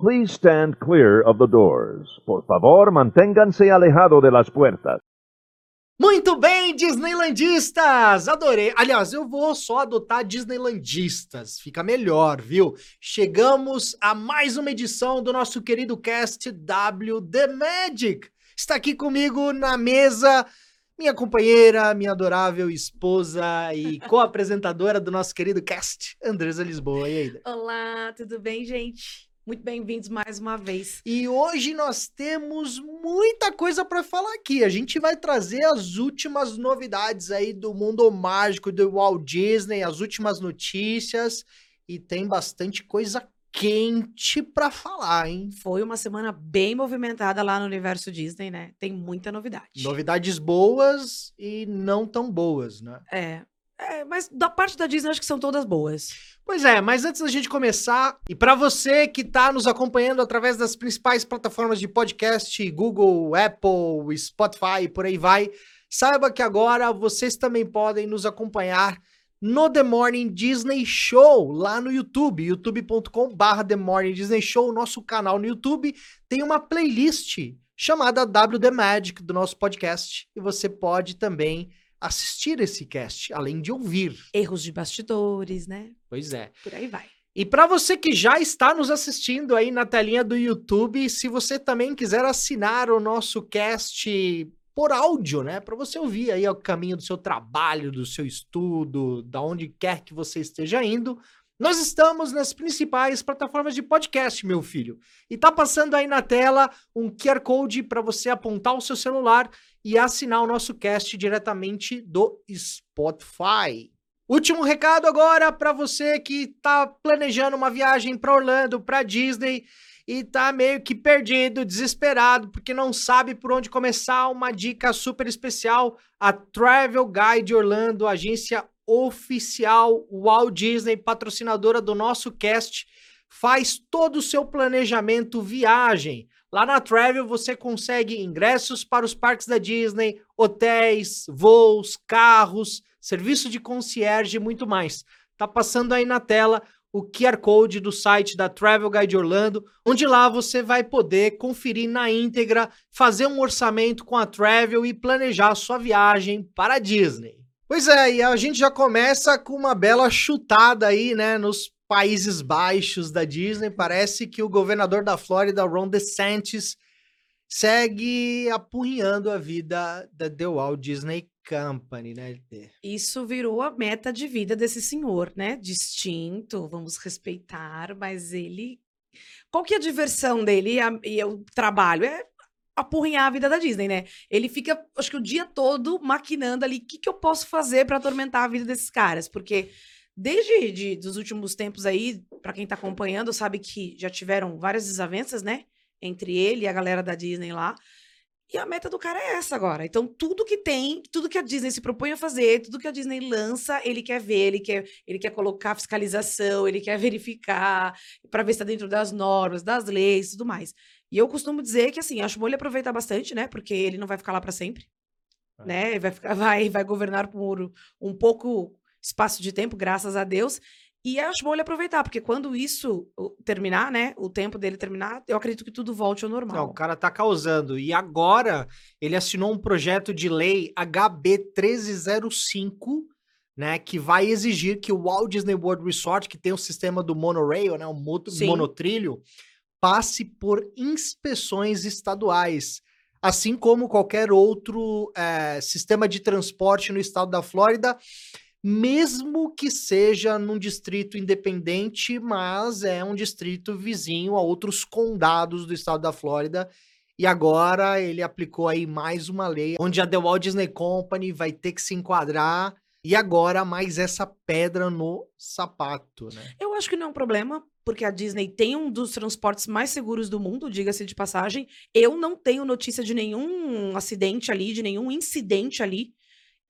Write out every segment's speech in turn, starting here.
Please stand clear of the doors. Por favor, manténganse alejado de las puertas. Muito bem, Disneylandistas! Adorei. Aliás, eu vou só adotar Disneylandistas. Fica melhor, viu? Chegamos a mais uma edição do nosso querido cast W The Magic. Está aqui comigo na mesa minha companheira, minha adorável esposa e co-apresentadora do nosso querido cast, Andresa Lisboa. E aí? Olá, tudo bem, gente? Muito bem-vindos mais uma vez. E hoje nós temos muita coisa para falar aqui. A gente vai trazer as últimas novidades aí do mundo mágico do Walt Disney, as últimas notícias e tem bastante coisa quente para falar, hein? Foi uma semana bem movimentada lá no universo Disney, né? Tem muita novidade. Novidades boas e não tão boas, né? É. É, mas da parte da Disney, acho que são todas boas. Pois é, mas antes da gente começar, e para você que está nos acompanhando através das principais plataformas de podcast, Google, Apple, Spotify, por aí vai, saiba que agora vocês também podem nos acompanhar no The Morning Disney Show, lá no YouTube, youtube.com/barra The Morning Disney Show, nosso canal no YouTube, tem uma playlist chamada WD Magic do nosso podcast, e você pode também assistir esse cast, além de ouvir. Erros de bastidores, né? Pois é. Por aí vai. E para você que já está nos assistindo aí na telinha do YouTube, se você também quiser assinar o nosso cast por áudio, né, para você ouvir aí o caminho do seu trabalho, do seu estudo, da onde quer que você esteja indo, nós estamos nas principais plataformas de podcast, meu filho. E tá passando aí na tela um QR Code para você apontar o seu celular e assinar o nosso cast diretamente do Spotify. Último recado agora para você que tá planejando uma viagem para Orlando, para Disney e tá meio que perdido, desesperado, porque não sabe por onde começar. Uma dica super especial: a Travel Guide Orlando, agência oficial Walt Disney, patrocinadora do nosso cast, faz todo o seu planejamento viagem. Lá na Travel você consegue ingressos para os parques da Disney, hotéis, voos, carros, serviço de concierge e muito mais. Tá passando aí na tela o QR Code do site da Travel Guide Orlando, onde lá você vai poder conferir na íntegra, fazer um orçamento com a Travel e planejar sua viagem para a Disney. Pois é, e a gente já começa com uma bela chutada aí, né, nos Países Baixos da Disney. Parece que o governador da Flórida, Ron DeSantis, segue apunhando a vida da The Walt Disney Company, né? Isso virou a meta de vida desse senhor, né? Distinto, vamos respeitar, mas ele. Qual que é a diversão dele e, a, e o trabalho? É apurrinhar a vida da Disney, né? Ele fica, acho que o dia todo maquinando ali o que, que eu posso fazer para atormentar a vida desses caras, porque desde de, dos últimos tempos aí, para quem tá acompanhando, sabe que já tiveram várias desavenças, né? Entre ele e a galera da Disney lá. E a meta do cara é essa agora. Então, tudo que tem, tudo que a Disney se propõe a fazer, tudo que a Disney lança, ele quer ver, ele quer, ele quer colocar fiscalização, ele quer verificar para ver se está dentro das normas, das leis e tudo mais. E eu costumo dizer que, assim, acho bom ele aproveitar bastante, né? Porque ele não vai ficar lá para sempre. É. Né? Vai, ficar, vai, vai governar por um pouco espaço de tempo, graças a Deus. E acho bom ele aproveitar, porque quando isso terminar, né? O tempo dele terminar, eu acredito que tudo volte ao normal. Não, o cara tá causando. E agora ele assinou um projeto de lei HB 1305, né? Que vai exigir que o Walt Disney World Resort, que tem o sistema do monorail, né? O monotrilho, passe por inspeções estaduais. Assim como qualquer outro é, sistema de transporte no estado da Flórida mesmo que seja num distrito independente, mas é um distrito vizinho a outros condados do estado da Flórida. E agora ele aplicou aí mais uma lei onde a The Walt Disney Company vai ter que se enquadrar. E agora mais essa pedra no sapato, né? Eu acho que não é um problema, porque a Disney tem um dos transportes mais seguros do mundo, diga-se de passagem. Eu não tenho notícia de nenhum acidente ali, de nenhum incidente ali.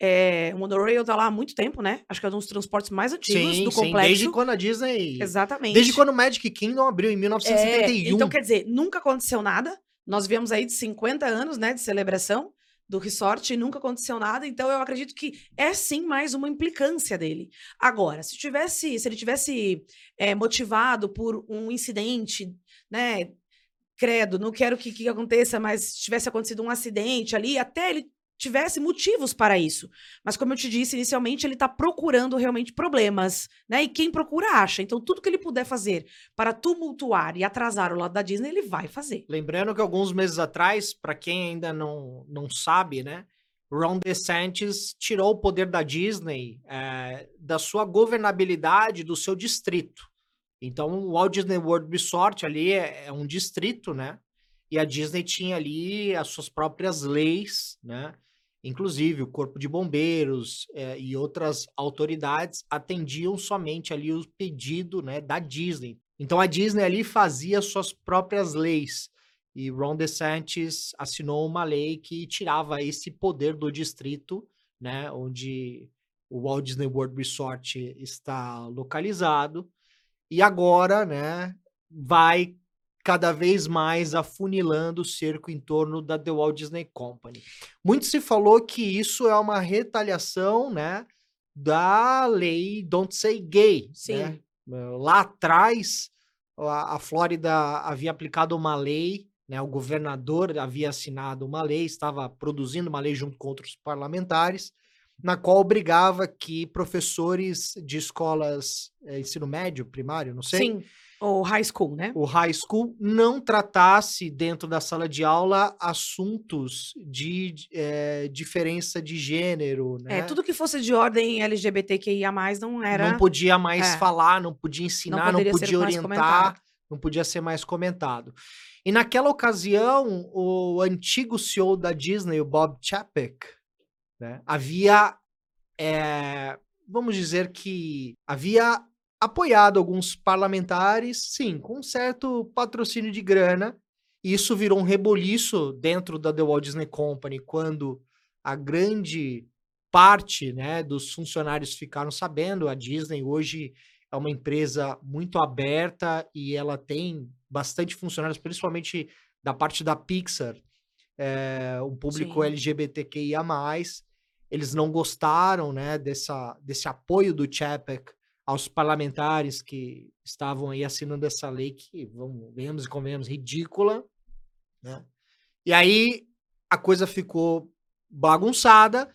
É, o monorail tá lá há muito tempo, né? Acho que é um dos transportes mais antigos sim, do complexo. Sim, desde quando a Disney... Exatamente. Desde quando o Magic Kingdom abriu, em 1971. É, então, quer dizer, nunca aconteceu nada. Nós viemos aí de 50 anos, né, de celebração. do resort e nunca aconteceu nada, então eu acredito que é sim mais uma implicância dele. Agora, se tivesse, se ele tivesse é, motivado por um incidente, né? Credo, não quero que, que aconteça, mas se tivesse acontecido um acidente ali, até ele tivesse motivos para isso. Mas como eu te disse inicialmente, ele está procurando realmente problemas, né? E quem procura acha. Então tudo que ele puder fazer para tumultuar e atrasar o lado da Disney, ele vai fazer. Lembrando que alguns meses atrás, para quem ainda não, não sabe, né? Ron DeSantis tirou o poder da Disney é, da sua governabilidade do seu distrito. Então, o Walt Disney World Resort ali é, é um distrito, né? E a Disney tinha ali as suas próprias leis, né? Inclusive, o Corpo de Bombeiros é, e outras autoridades atendiam somente ali o pedido né, da Disney. Então, a Disney ali fazia suas próprias leis. E Ron DeSantis assinou uma lei que tirava esse poder do distrito, né, onde o Walt Disney World Resort está localizado. E agora, né, vai cada vez mais afunilando o cerco em torno da The Walt Disney Company. Muito se falou que isso é uma retaliação, né, da lei Don't Say Gay. Né? Sim. Né? Lá atrás, a, a Flórida havia aplicado uma lei, né, o governador havia assinado uma lei, estava produzindo uma lei junto com outros parlamentares, na qual obrigava que professores de escolas, é, ensino médio, primário, não sei, Sim o high school, né? O high school não tratasse dentro da sala de aula assuntos de é, diferença de gênero, É, né? tudo que fosse de ordem LGBTQIA+, não era... Não podia mais É. falar, não podia ensinar, não, ser podia orientar, não podia ser mais comentado. E naquela ocasião, o antigo CEO da Disney, o Bob Chapek, né, havia, é, vamos dizer que havia apoiado alguns parlamentares, sim, com um certo patrocínio de grana. E isso virou um reboliço dentro da The Walt Disney Company quando a grande parte né, dos funcionários ficaram sabendo. A Disney hoje é uma empresa muito aberta e ela tem bastante funcionários, principalmente da parte da Pixar, é, um público Sim. LGBTQIA+. Eles não gostaram né, dessa, desse apoio do Chapek aos parlamentares que estavam aí assinando essa lei que, vamos, venhamos e convenhamos, ridícula, né? E aí a coisa ficou bagunçada,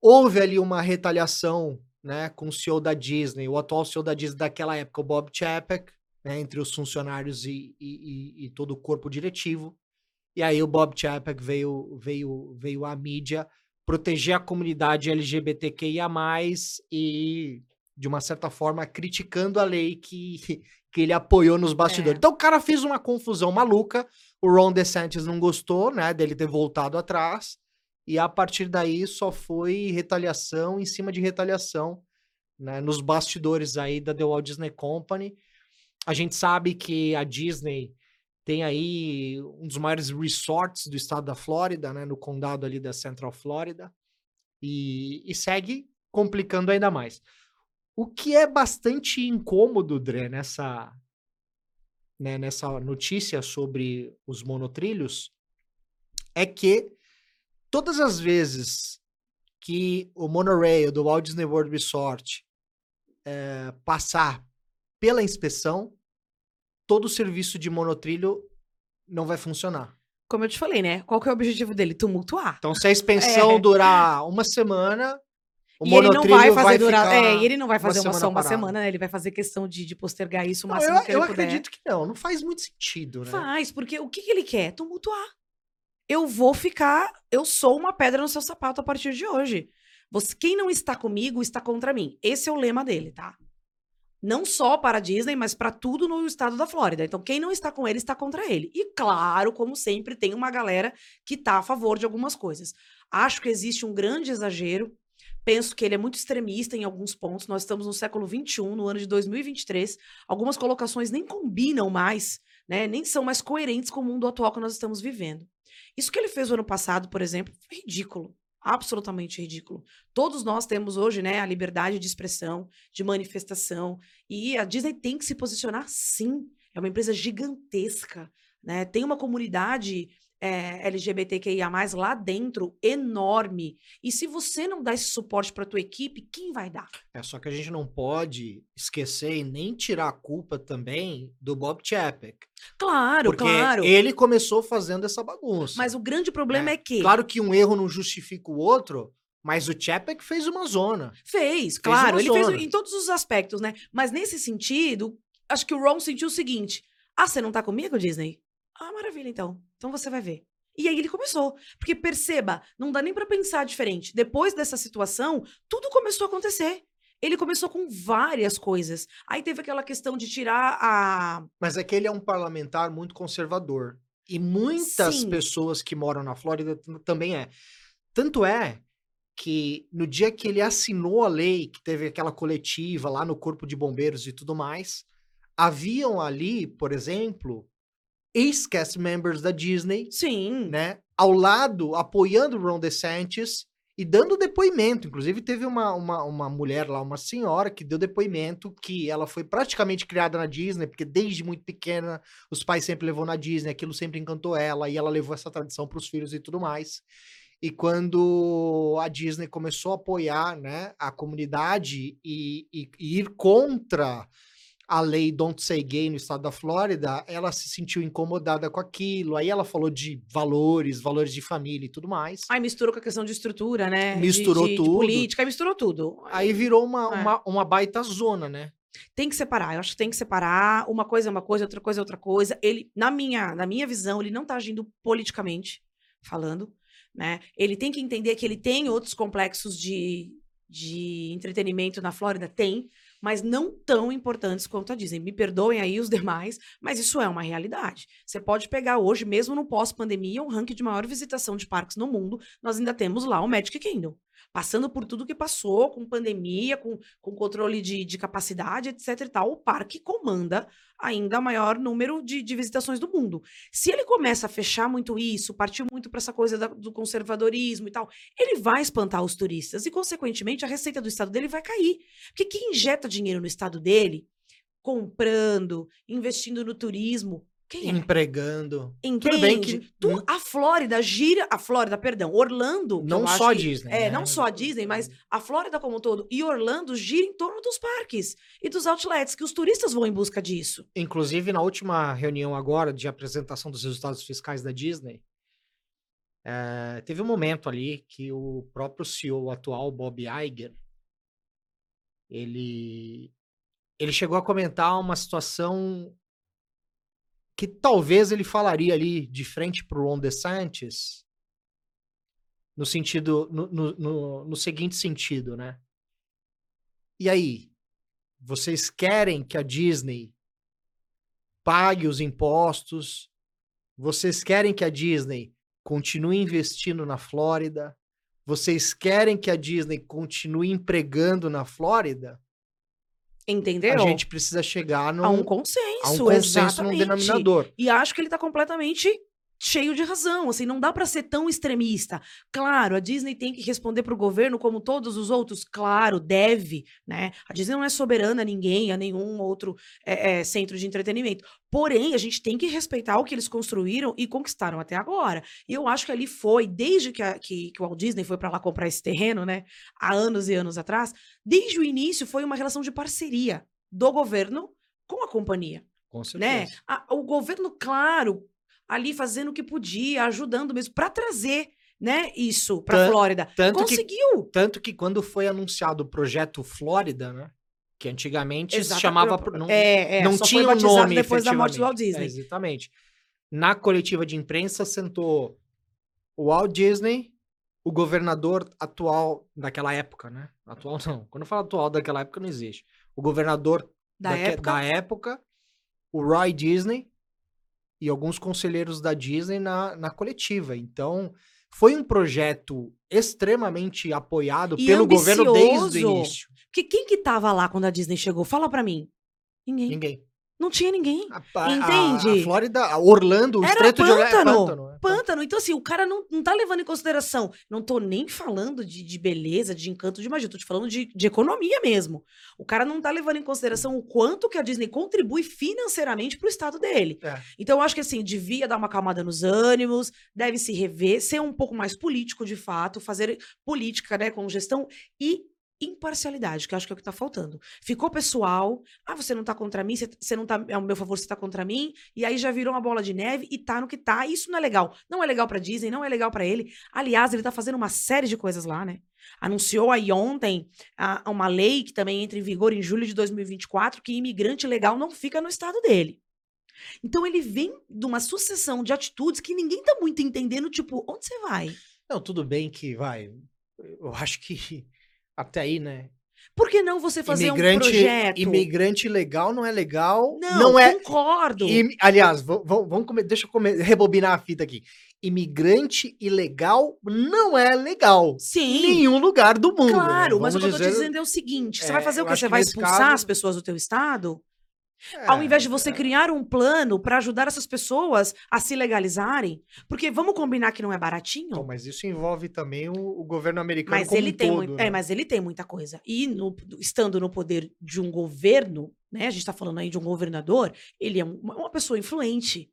houve ali uma retaliação, né, com o CEO da Disney, o atual CEO da Disney daquela época, o Bob Chapek, né, entre os funcionários e, e, e, e todo o corpo diretivo, e aí o Bob Chapek veio, veio, veio à mídia proteger a comunidade LGBTQIA+, e de uma certa forma, criticando a lei que, que ele apoiou nos bastidores. É. Então o cara fez uma confusão maluca, o Ron DeSantis não gostou, né, dele ter voltado atrás, e a partir daí só foi retaliação em cima de retaliação, né, nos bastidores aí da The Walt Disney Company. A gente sabe que a Disney tem aí um dos maiores resorts do estado da Flórida, né, no condado ali da Central Florida, e, e segue complicando ainda mais. O que é bastante incômodo, Dré, nessa, né, nessa notícia sobre os monotrilhos, é que todas as vezes que o monorail do Walt Disney World Resort eh, passar pela inspeção, todo o serviço de monotrilho não vai funcionar. Como eu te falei, né? Qual que é o objetivo dele? Tumultuar. Então, se a inspeção É. durar uma semana, o e ele não vai fazer durar. ficar É, ele não vai uma fazer uma, semana só uma parado. semana, né? Ele vai fazer questão de, de postergar isso o Não, máximo eu, que ele eu puder. acredito que não, não faz muito sentido, né? Faz, porque o que, que ele quer? Tumultuar. Eu vou ficar. Eu sou uma pedra no seu sapato a partir de hoje. Você, quem não está comigo está contra mim. Esse é o lema dele, tá? Não só para a Disney, mas para tudo no estado da Flórida. Então, quem não está com ele está contra ele. E claro, como sempre, tem uma galera que está a favor de algumas coisas. Acho que existe um grande exagero. Penso que ele é muito extremista em alguns pontos. Nós estamos no século XXI, no ano de 2023. Algumas colocações nem combinam mais, né? Nem são mais coerentes com o mundo atual que nós estamos vivendo. Isso que ele fez o ano passado, por exemplo, foi ridículo. Absolutamente ridículo. Todos nós temos hoje, né, a liberdade de expressão, de manifestação. E a Disney tem que se posicionar sim. É uma empresa gigantesca, né? Tem uma comunidade é, LGBTQIA+, lá dentro, enorme. E se você não dá esse suporte para tua equipe, quem vai dar? É só que a gente não pode esquecer e nem tirar a culpa também do Bob Chapek. Claro, Porque claro. ele começou fazendo essa bagunça. Mas o grande problema é, que Claro que um erro não justifica o outro, mas o Chapek fez uma zona. fez, claro, uma ele fez zona. em todos os aspectos, né? Mas nesse sentido, acho que o Ron sentiu o seguinte: ah, você não tá comigo, Disney? Ah, maravilha, então. Então você vai ver. E aí ele começou. Porque perceba, não dá nem pra pensar diferente. Depois dessa situação, tudo começou a acontecer. Ele começou com várias coisas. Aí teve aquela questão de tirar a. Mas é que ele é um parlamentar muito conservador. E muitas Sim. pessoas que moram na Flórida também é. Tanto é que no dia que ele assinou a lei, que teve aquela coletiva lá no Corpo de Bombeiros e tudo mais, haviam ali, por exemplo, ex-cast members da Disney, Sim. né, ao lado, apoiando Ron DeSantis e dando depoimento. Inclusive, teve uma, uma, uma mulher lá, uma senhora, que deu depoimento que ela foi praticamente criada na Disney, porque desde muito pequena os pais sempre levou na Disney, aquilo sempre encantou ela, e ela levou essa tradição para os filhos e tudo mais. E quando a Disney começou a apoiar né, a comunidade e, e- e ir contra a lei Don't Say Gay no estado da Flórida, ela se sentiu incomodada com aquilo. Aí ela falou de valores, valores de família e tudo mais. Aí misturou com a questão de estrutura, né? De- Misturou de, de tudo. política, aí misturou tudo. Aí virou uma, É. uma, uma baita zona, né? Tem que separar, eu acho que tem que separar. Uma coisa é uma coisa, outra coisa é outra coisa. Ele, na minha, na minha visão, ele não tá agindo politicamente falando, né? Ele tem que entender que ele tem outros complexos de, de entretenimento na Flórida, tem, mas não tão importantes quanto a Disney. Me perdoem aí os demais, mas isso é uma realidade. Você pode pegar hoje, mesmo no pós-pandemia, um ranking de maior visitação de parques no mundo, nós ainda temos lá o Magic Kingdom. Passando por tudo que passou, com pandemia, com, com controle de, de capacidade, etc e tal, o parque comanda ainda maior número de, de visitações do mundo. Se ele começa a fechar muito isso, partir muito para essa coisa da- do conservadorismo e tal, ele vai espantar os turistas e, consequentemente, a receita do estado dele vai cair. Porque quem injeta dinheiro no estado dele, comprando, investindo no turismo, quem é? Empregando. Entende? Tudo bem que Tu- a Flórida gira, a Flórida, perdão, Orlando, Não só a que- Disney, É, né? não só a Disney, mas a Flórida como um todo e Orlando gira em torno dos parques e dos outlets, que os turistas vão em busca disso. Inclusive, na última reunião agora de apresentação dos resultados fiscais da Disney, eh, teve um momento ali que o próprio CEO atual, Bob Iger, ele, ele chegou a comentar uma situação que talvez ele falaria ali de frente para o Ron DeSantis, no sentido, no, no, no, no seguinte sentido, né? E aí, vocês querem que a Disney pague os impostos? Vocês querem que a Disney continue investindo na Flórida? Vocês querem que a Disney continue empregando na Flórida? Entendeu? A gente precisa chegar num, a um consenso, a um consenso num exatamente. denominador. E acho que ele tá completamente cheio de razão, assim, não dá pra ser tão extremista. Claro, a Disney tem que responder pro governo como todos os outros, claro, deve, né? A Disney não é soberana a ninguém, a nenhum outro é, é, centro de entretenimento. Porém, a gente tem que respeitar o que eles construíram e conquistaram até agora. E eu acho que ali foi, desde que, a- que, que o Walt Disney foi pra lá comprar esse terreno, né? Há anos e anos atrás, desde o início foi uma relação de parceria do governo com a companhia Com né? certeza. A- o governo, claro, ali fazendo o que podia, ajudando mesmo para trazer, né, isso para Tan- Flórida. tanto que- Conseguiu. Tanto que quando foi anunciado o projeto Flórida, né? Que antigamente se Exata- chamava. pro- Não, é, é, não tinha um batizado nome depois da morte do Walt efetivamente. É, Disney. exatamente. Na coletiva de imprensa sentou o Walt Disney, o governador atual daquela época, né? Atual não. Quando eu falo atual daquela época não existe. O governador Da daque- época. da época, o Roy Disney e alguns conselheiros da Disney na, na coletiva. Então, foi um projeto extremamente apoiado E pelo governo desde o ambicioso. início. Porque quem que tava lá quando a Disney chegou? Fala para mim. Ninguém. Ninguém. Não tinha ninguém. A, a- Entende? A, Flórida, Orlando, o Era estreito de Orlando é pântano. pântano. é Pântano. Então, assim, o cara não, não tá levando em consideração. Não tô nem falando de, de beleza, de encanto, de magia. Tô te falando de, de economia mesmo. O cara não tá levando em consideração o quanto que a Disney contribui financeiramente pro estado dele. É. Então, eu acho que, assim, devia dar uma acalmada nos ânimos, deve se rever, ser um pouco mais político, de fato, fazer política, né, com gestão e imparcialidade, que eu acho que é o que tá faltando. Ficou pessoal, ah, você não tá contra mim, você, não tá, é o meu favor, você tá contra mim, e aí já virou uma bola de neve e tá no que tá. Isso não é legal. Não é legal pra Disney, não é legal pra ele. Aliás, ele tá fazendo uma série de coisas lá, né? Anunciou aí ontem a- uma lei que também entra em vigor em julho de 2024, que imigrante legal não fica no estado dele. Então ele vem de uma sucessão de atitudes que ninguém tá muito entendendo, tipo, onde você vai? Não, tudo bem que vai. Eu acho que até aí, né? Por que não você fazer imigrante, um projeto? imigrante legal não é legal. Não, Não, é. concordo. imi- aliás, vamos, vamos come- deixa eu come- rebobinar a fita aqui. Imigrante ilegal não é legal. Em Sim, nenhum lugar do mundo. claro, né? mas o que eu tô dizendo é o seguinte: você É, vai fazer o quê? Você que vai expulsar caso- as pessoas do teu estado? É, Ao invés de você criar um plano para ajudar essas pessoas a se legalizarem? Porque vamos combinar que não é baratinho? Então, mas isso envolve também o, o governo americano Mas como ele um tem todo, muito, né? é, mas ele tem muita coisa. E no- estando no poder de um governo, né? A gente tá falando aí de um governador, ele é uma, uma pessoa influente.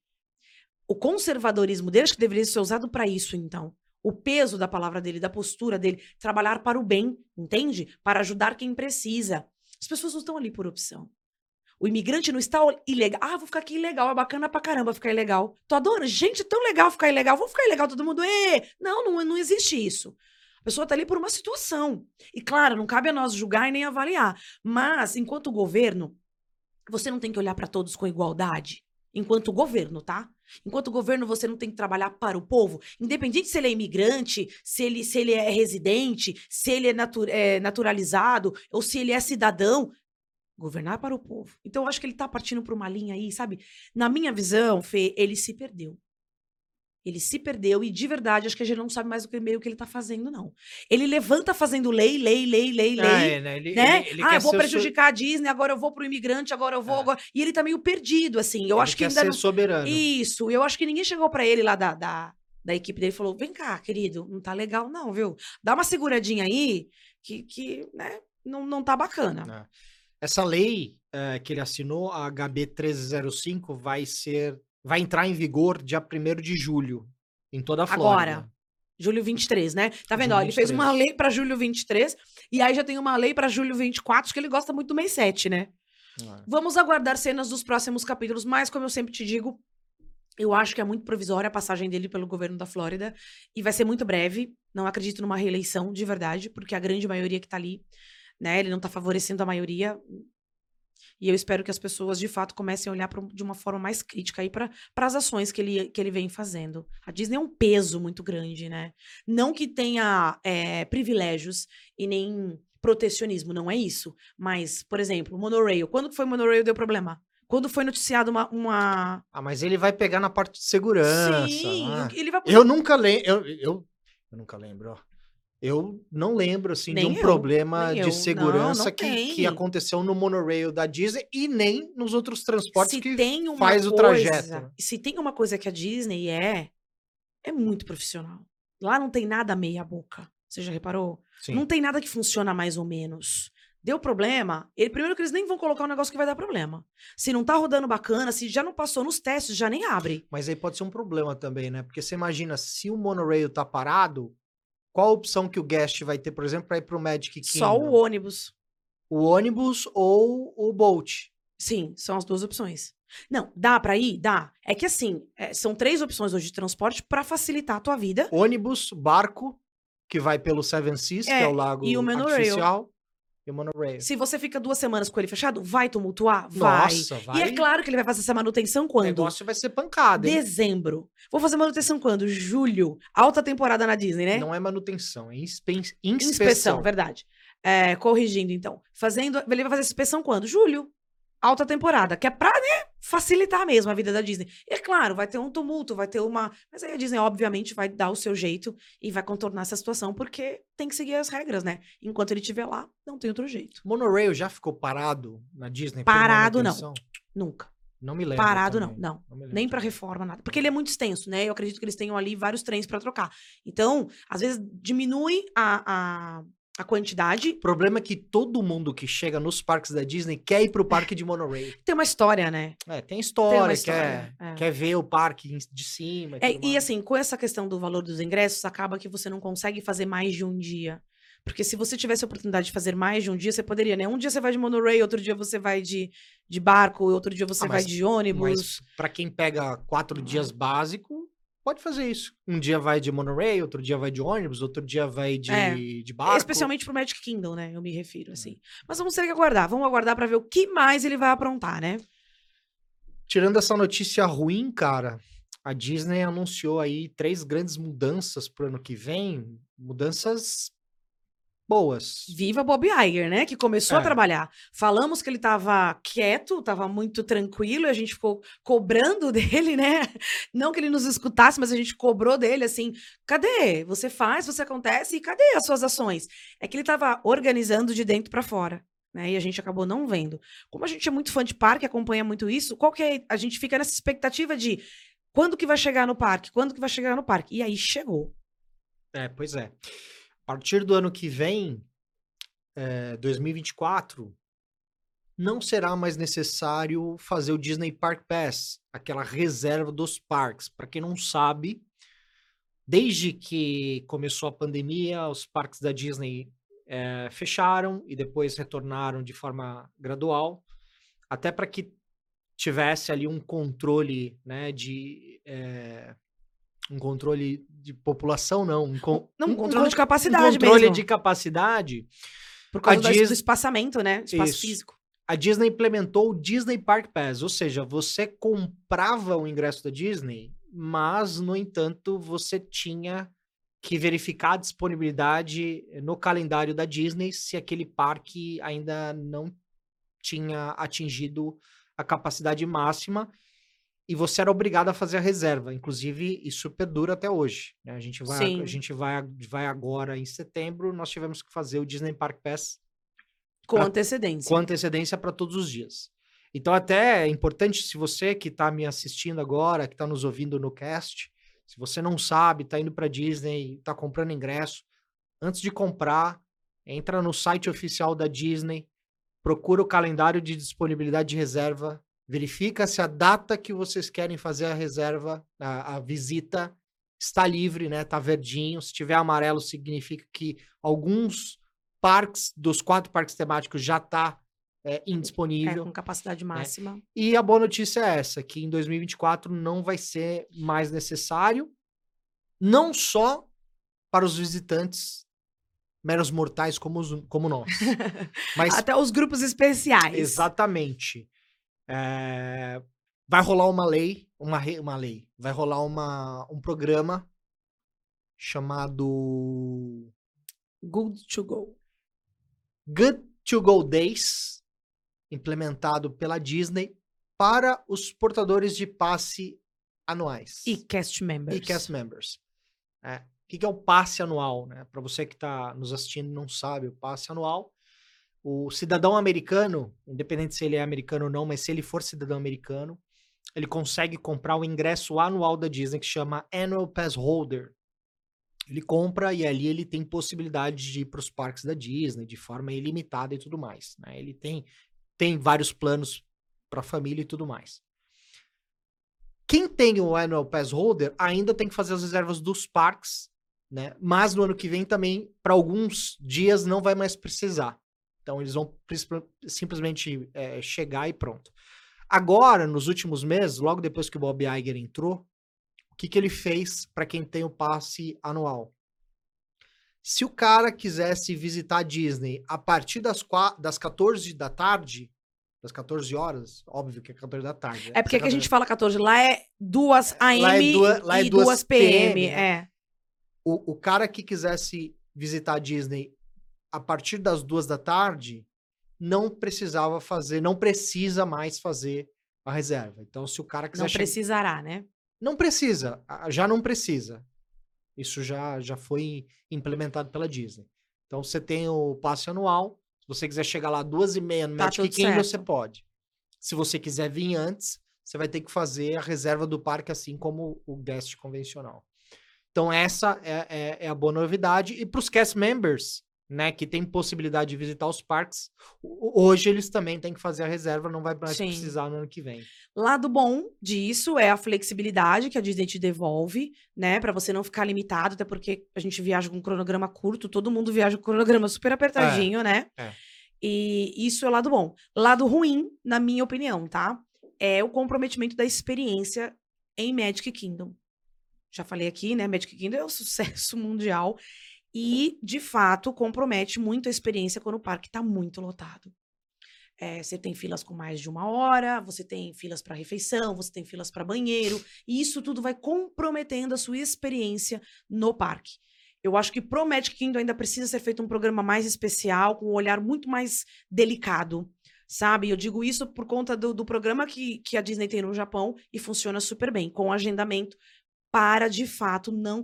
O conservadorismo dele acho que deveria ser usado para isso, então. O peso da palavra dele, da postura dele, trabalhar para o bem, entende? Para ajudar quem precisa. As pessoas não estão ali por opção. O imigrante não está ilegal. Ah, vou ficar aqui ilegal, é bacana pra caramba ficar ilegal. Tô adorando. Gente, é tão legal ficar ilegal. Vou ficar ilegal todo mundo. Ê! Não, não, não existe isso. A pessoa tá ali por uma situação. E claro, não cabe a nós julgar e nem avaliar. Mas, enquanto governo, você não tem que olhar para todos com igualdade. Enquanto governo, tá? Enquanto governo, você não tem que trabalhar para o povo. Independente se ele é imigrante, se ele, se ele é residente, se ele é, natu- é naturalizado ou se ele é cidadão. Governar para o povo. Então, eu acho que ele tá partindo por uma linha aí, sabe? Na minha visão, Fê, ele se perdeu. Ele se perdeu e, de verdade, acho que a gente não sabe mais o que meio que ele tá fazendo, não. Ele levanta fazendo lei, lei, lei, lei, lei. Ah, é, né? Ele, Né? ele- ele ah, eu vou o so- prejudicar a Disney, agora eu vou pro imigrante, agora eu vou. É. Agora... E ele tá meio perdido, assim. Eu ele acho que ainda ser não. soberano. Isso, eu acho que ninguém chegou pra ele lá da, da, da equipe dele e falou: vem cá, querido, não tá legal, não, viu? Dá uma seguradinha aí, que, que né, não, não tá bacana. É. Essa lei eh, que ele assinou, a HB 1305, vai ser. Vai entrar em vigor dia 1 de julho. Em toda a Flórida. Agora. Julho 23, né? Tá vendo? Ó, ele fez 23. uma lei pra julho 23 e aí já tem uma lei pra julho 24, acho que ele gosta muito do mês 7, né? É. Vamos aguardar cenas dos próximos capítulos, mas como eu sempre te digo, eu acho que é muito provisória a passagem dele pelo governo da Flórida e vai ser muito breve. Não acredito numa reeleição de verdade, porque a grande maioria que tá ali, né, ele não tá favorecendo a maioria. E eu espero que as pessoas de fato comecem a olhar pra de uma forma mais crítica aí para as ações que ele, que ele vem fazendo. A Disney é um peso muito grande, né? Não que tenha é, privilégios e nem protecionismo, não é isso. Mas, por exemplo, o monorail. Quando foi o monorail deu problema? Quando foi noticiado uma. uma... Ah, mas ele vai pegar na parte de segurança. Sim, ah. ele vai. Eu nunca lembro. Eu, eu, eu nunca lembro, ó. Eu não lembro, assim, de Nem um eu, problema de eu. segurança Não, não que, que aconteceu no monorail da Disney e nem nos outros transportes se que faz o coisa, trajeto, né? Se tem uma coisa que a Disney é, é muito profissional. Lá não tem nada meia boca. Você já reparou? Sim. Não tem nada que funciona mais ou menos. Deu problema, ele, primeiro que eles nem vão colocar um negócio que vai dar problema. Se não tá rodando bacana, se já não passou nos testes, já nem abre. Mas aí pode ser um problema também, né? Porque você imagina, se o monorail tá parado, qual a opção que o guest vai ter, por exemplo, para ir pro Magic Kingdom? Só o ônibus. O ônibus ou o Bolt. Sim, são as duas opções. Não, dá pra ir? Dá. É que assim, é, são três opções hoje de transporte pra facilitar a tua vida. Ônibus, barco, que vai pelo Seven Seas, que é É, o lago e o artificial, e o monorail. Se você fica duas semanas com ele fechado, vai tumultuar? Vai. Nossa, E vai. é claro que ele vai fazer essa manutenção o quando? negócio vai ser pancada, hein? Dezembro. Vou fazer manutenção quando? Julho. Alta temporada na Disney, né? Não é manutenção, é inspe- inspeção. inspeção. verdade. É, corrigindo, então. Fazendo. Ele vai fazer inspeção quando? Julho. Alta temporada. Que é pra, né, facilitar mesmo a vida da Disney. E é claro, vai ter um tumulto, vai ter uma. Mas aí a Disney, obviamente, vai dar o seu jeito e vai contornar essa situação, porque tem que seguir as regras, né? Enquanto ele estiver lá, não tem outro jeito. Monorail já ficou parado na Disney? Parado, não. Nunca. Não me lembro. parado, não. também. Não. me lembro Nem pra também. reforma, nada. Porque ele é muito extenso, né? Eu acredito que eles tenham ali vários trens pra trocar. Então, às vezes, diminui a, a, a quantidade. O problema é que todo mundo que chega nos parques da Disney quer ir pro parque de monorail. Tem uma história, né? É, tem história, história, quer, é. quer ver o parque de cima. É, e mais. assim, com essa questão do valor dos ingressos, acaba que você não consegue fazer mais de um dia. Porque se você tivesse a oportunidade de fazer mais de um dia, você poderia, né? Um dia você vai de monorail, outro dia você vai de, de barco, outro dia você Ah, vai mas- de ônibus. Mas pra quem pega quatro dias básico, pode fazer isso. Um dia vai de monorail, outro dia vai de ônibus, outro dia vai de, É. de barco. Especialmente pro Magic Kingdom, né? Eu me refiro, assim. Mas vamos ter que aguardar. Vamos aguardar pra ver o que mais ele vai aprontar, né? Tirando essa notícia ruim, cara, a Disney anunciou aí três grandes mudanças pro ano que vem. Mudanças boas. Viva Bob Iger, né? Que começou a É. trabalhar. Falamos que ele tava quieto, tava muito tranquilo, e a gente ficou cobrando dele, né? Não que ele nos escutasse, mas a gente cobrou dele assim: cadê? Você faz, você acontece, e cadê as suas ações? É que ele tava organizando de dentro pra fora. Né, e a gente acabou não vendo. Como a gente é muito fã de parque, acompanha muito isso, qual que é? A gente fica nessa expectativa de quando que vai chegar no parque? Quando que vai chegar no parque? E aí chegou. É, pois é. A partir do ano que vem, é, 2024, não será mais necessário fazer o Disney Park Pass, aquela reserva dos parques. Para quem não sabe, desde que começou a pandemia, os parques da Disney eh, fecharam e depois retornaram de forma gradual, até para que tivesse ali um controle, né, de eh, um controle de população, não, um, con- Não, um um controle con- de capacidade um controle mesmo. de capacidade. Por causa da- Dis- do espaçamento, né? Espaço Isso. físico. a Disney implementou o Disney Park Pass, ou seja, você comprava o ingresso da Disney, mas, no entanto, você tinha que verificar a disponibilidade no calendário da Disney se aquele parque ainda não tinha atingido a capacidade máxima e você era obrigado a fazer a reserva. Inclusive, isso perdura até hoje. né? A gente vai, Sim. a gente vai, vai agora em setembro, nós tivemos que fazer o Disney Park Pass Com Pra- antecedência. com antecedência para todos os dias. Então, até é importante, se você que está me assistindo agora, que está nos ouvindo no cast, se você não sabe, está indo para Disney, está comprando ingresso, antes de comprar, entra no site oficial da Disney, procura o calendário de disponibilidade de reserva, verifica se a data que vocês querem fazer a reserva, a, a visita, está livre, né? Tá verdinho. Se tiver amarelo, significa que alguns parques, dos quatro parques temáticos, já tá é, É, indisponível. com capacidade máxima. E a boa notícia é essa, que em 2024 não vai ser mais necessário, não só para os visitantes meros mortais como, os- como nós, mas Até os grupos especiais. Exatamente. É, vai rolar uma lei, uma, uma lei, vai rolar uma, um programa chamado Good to go. Good to Go Days, implementado pela Disney para os portadores de passe anuais E cast members. e cast members. É. O que que é o passe anual? Né? Para você que está nos assistindo e não sabe, o passe anual, o cidadão americano, independente se ele é americano ou não, mas se ele for cidadão americano, ele consegue comprar o ingresso anual da Disney que chama Annual Pass Holder. Ele compra e ali ele tem possibilidade de ir para os parques da Disney de forma ilimitada e tudo mais. né? Ele tem, tem vários planos para a família e tudo mais. Quem tem o Annual Pass Holder ainda tem que fazer as reservas dos parques, né? Mas no ano que vem também, para alguns dias, não vai mais precisar. Então eles vão simplesmente é, chegar e pronto. Agora, nos últimos meses, logo depois que o Bob Iger entrou, o que, que ele fez para quem tem o passe anual? Se o cara quisesse visitar a Disney a partir das, das 14 da tarde, das 14 horas, óbvio que é 14 da tarde. É porque aqui a 14 gente fala 14, lá é 2 AM Lá é dua- lá é e 2 2 PM. PM, né? É. o, o cara que quisesse visitar a Disney a partir das duas da tarde não precisava fazer, não precisa mais fazer a reserva. Então, se o cara quiser Não precisará, né? não precisa, já não precisa. Isso já, já foi implementado pela Disney. Então, você tem o passe anual. Se você quiser chegar lá duas e meia no Tá Magic Kingdom, você pode. Se você quiser vir antes, você vai ter que fazer a reserva do parque assim como o guest convencional. Então essa é, é, é a boa novidade. E para os cast members, né, que tem possibilidade de visitar os parques, hoje eles também têm que fazer a reserva, não vai mais Sim. precisar no ano que vem. Lado bom disso é a flexibilidade que a Disney te devolve, né? Pra você não ficar limitado, até porque a gente viaja com um cronograma curto, todo mundo viaja com um cronograma super apertadinho, né? é. E isso é o lado bom. Lado ruim, na minha opinião, tá? É o comprometimento da experiência em Magic Kingdom. Já falei aqui, né? Magic Kingdom é um sucesso mundial e, de fato, compromete muito a experiência quando o parque está muito lotado. É, você tem filas com mais de uma hora, você tem filas para refeição, você tem filas para banheiro, e isso tudo vai comprometendo a sua experiência no parque. Eu acho que pro Magic Kingdom ainda precisa ser feito um programa mais especial, com um olhar muito mais delicado, sabe? Eu digo isso por conta do, do programa que, que a Disney tem no Japão e funciona super bem, com agendamento, para de fato não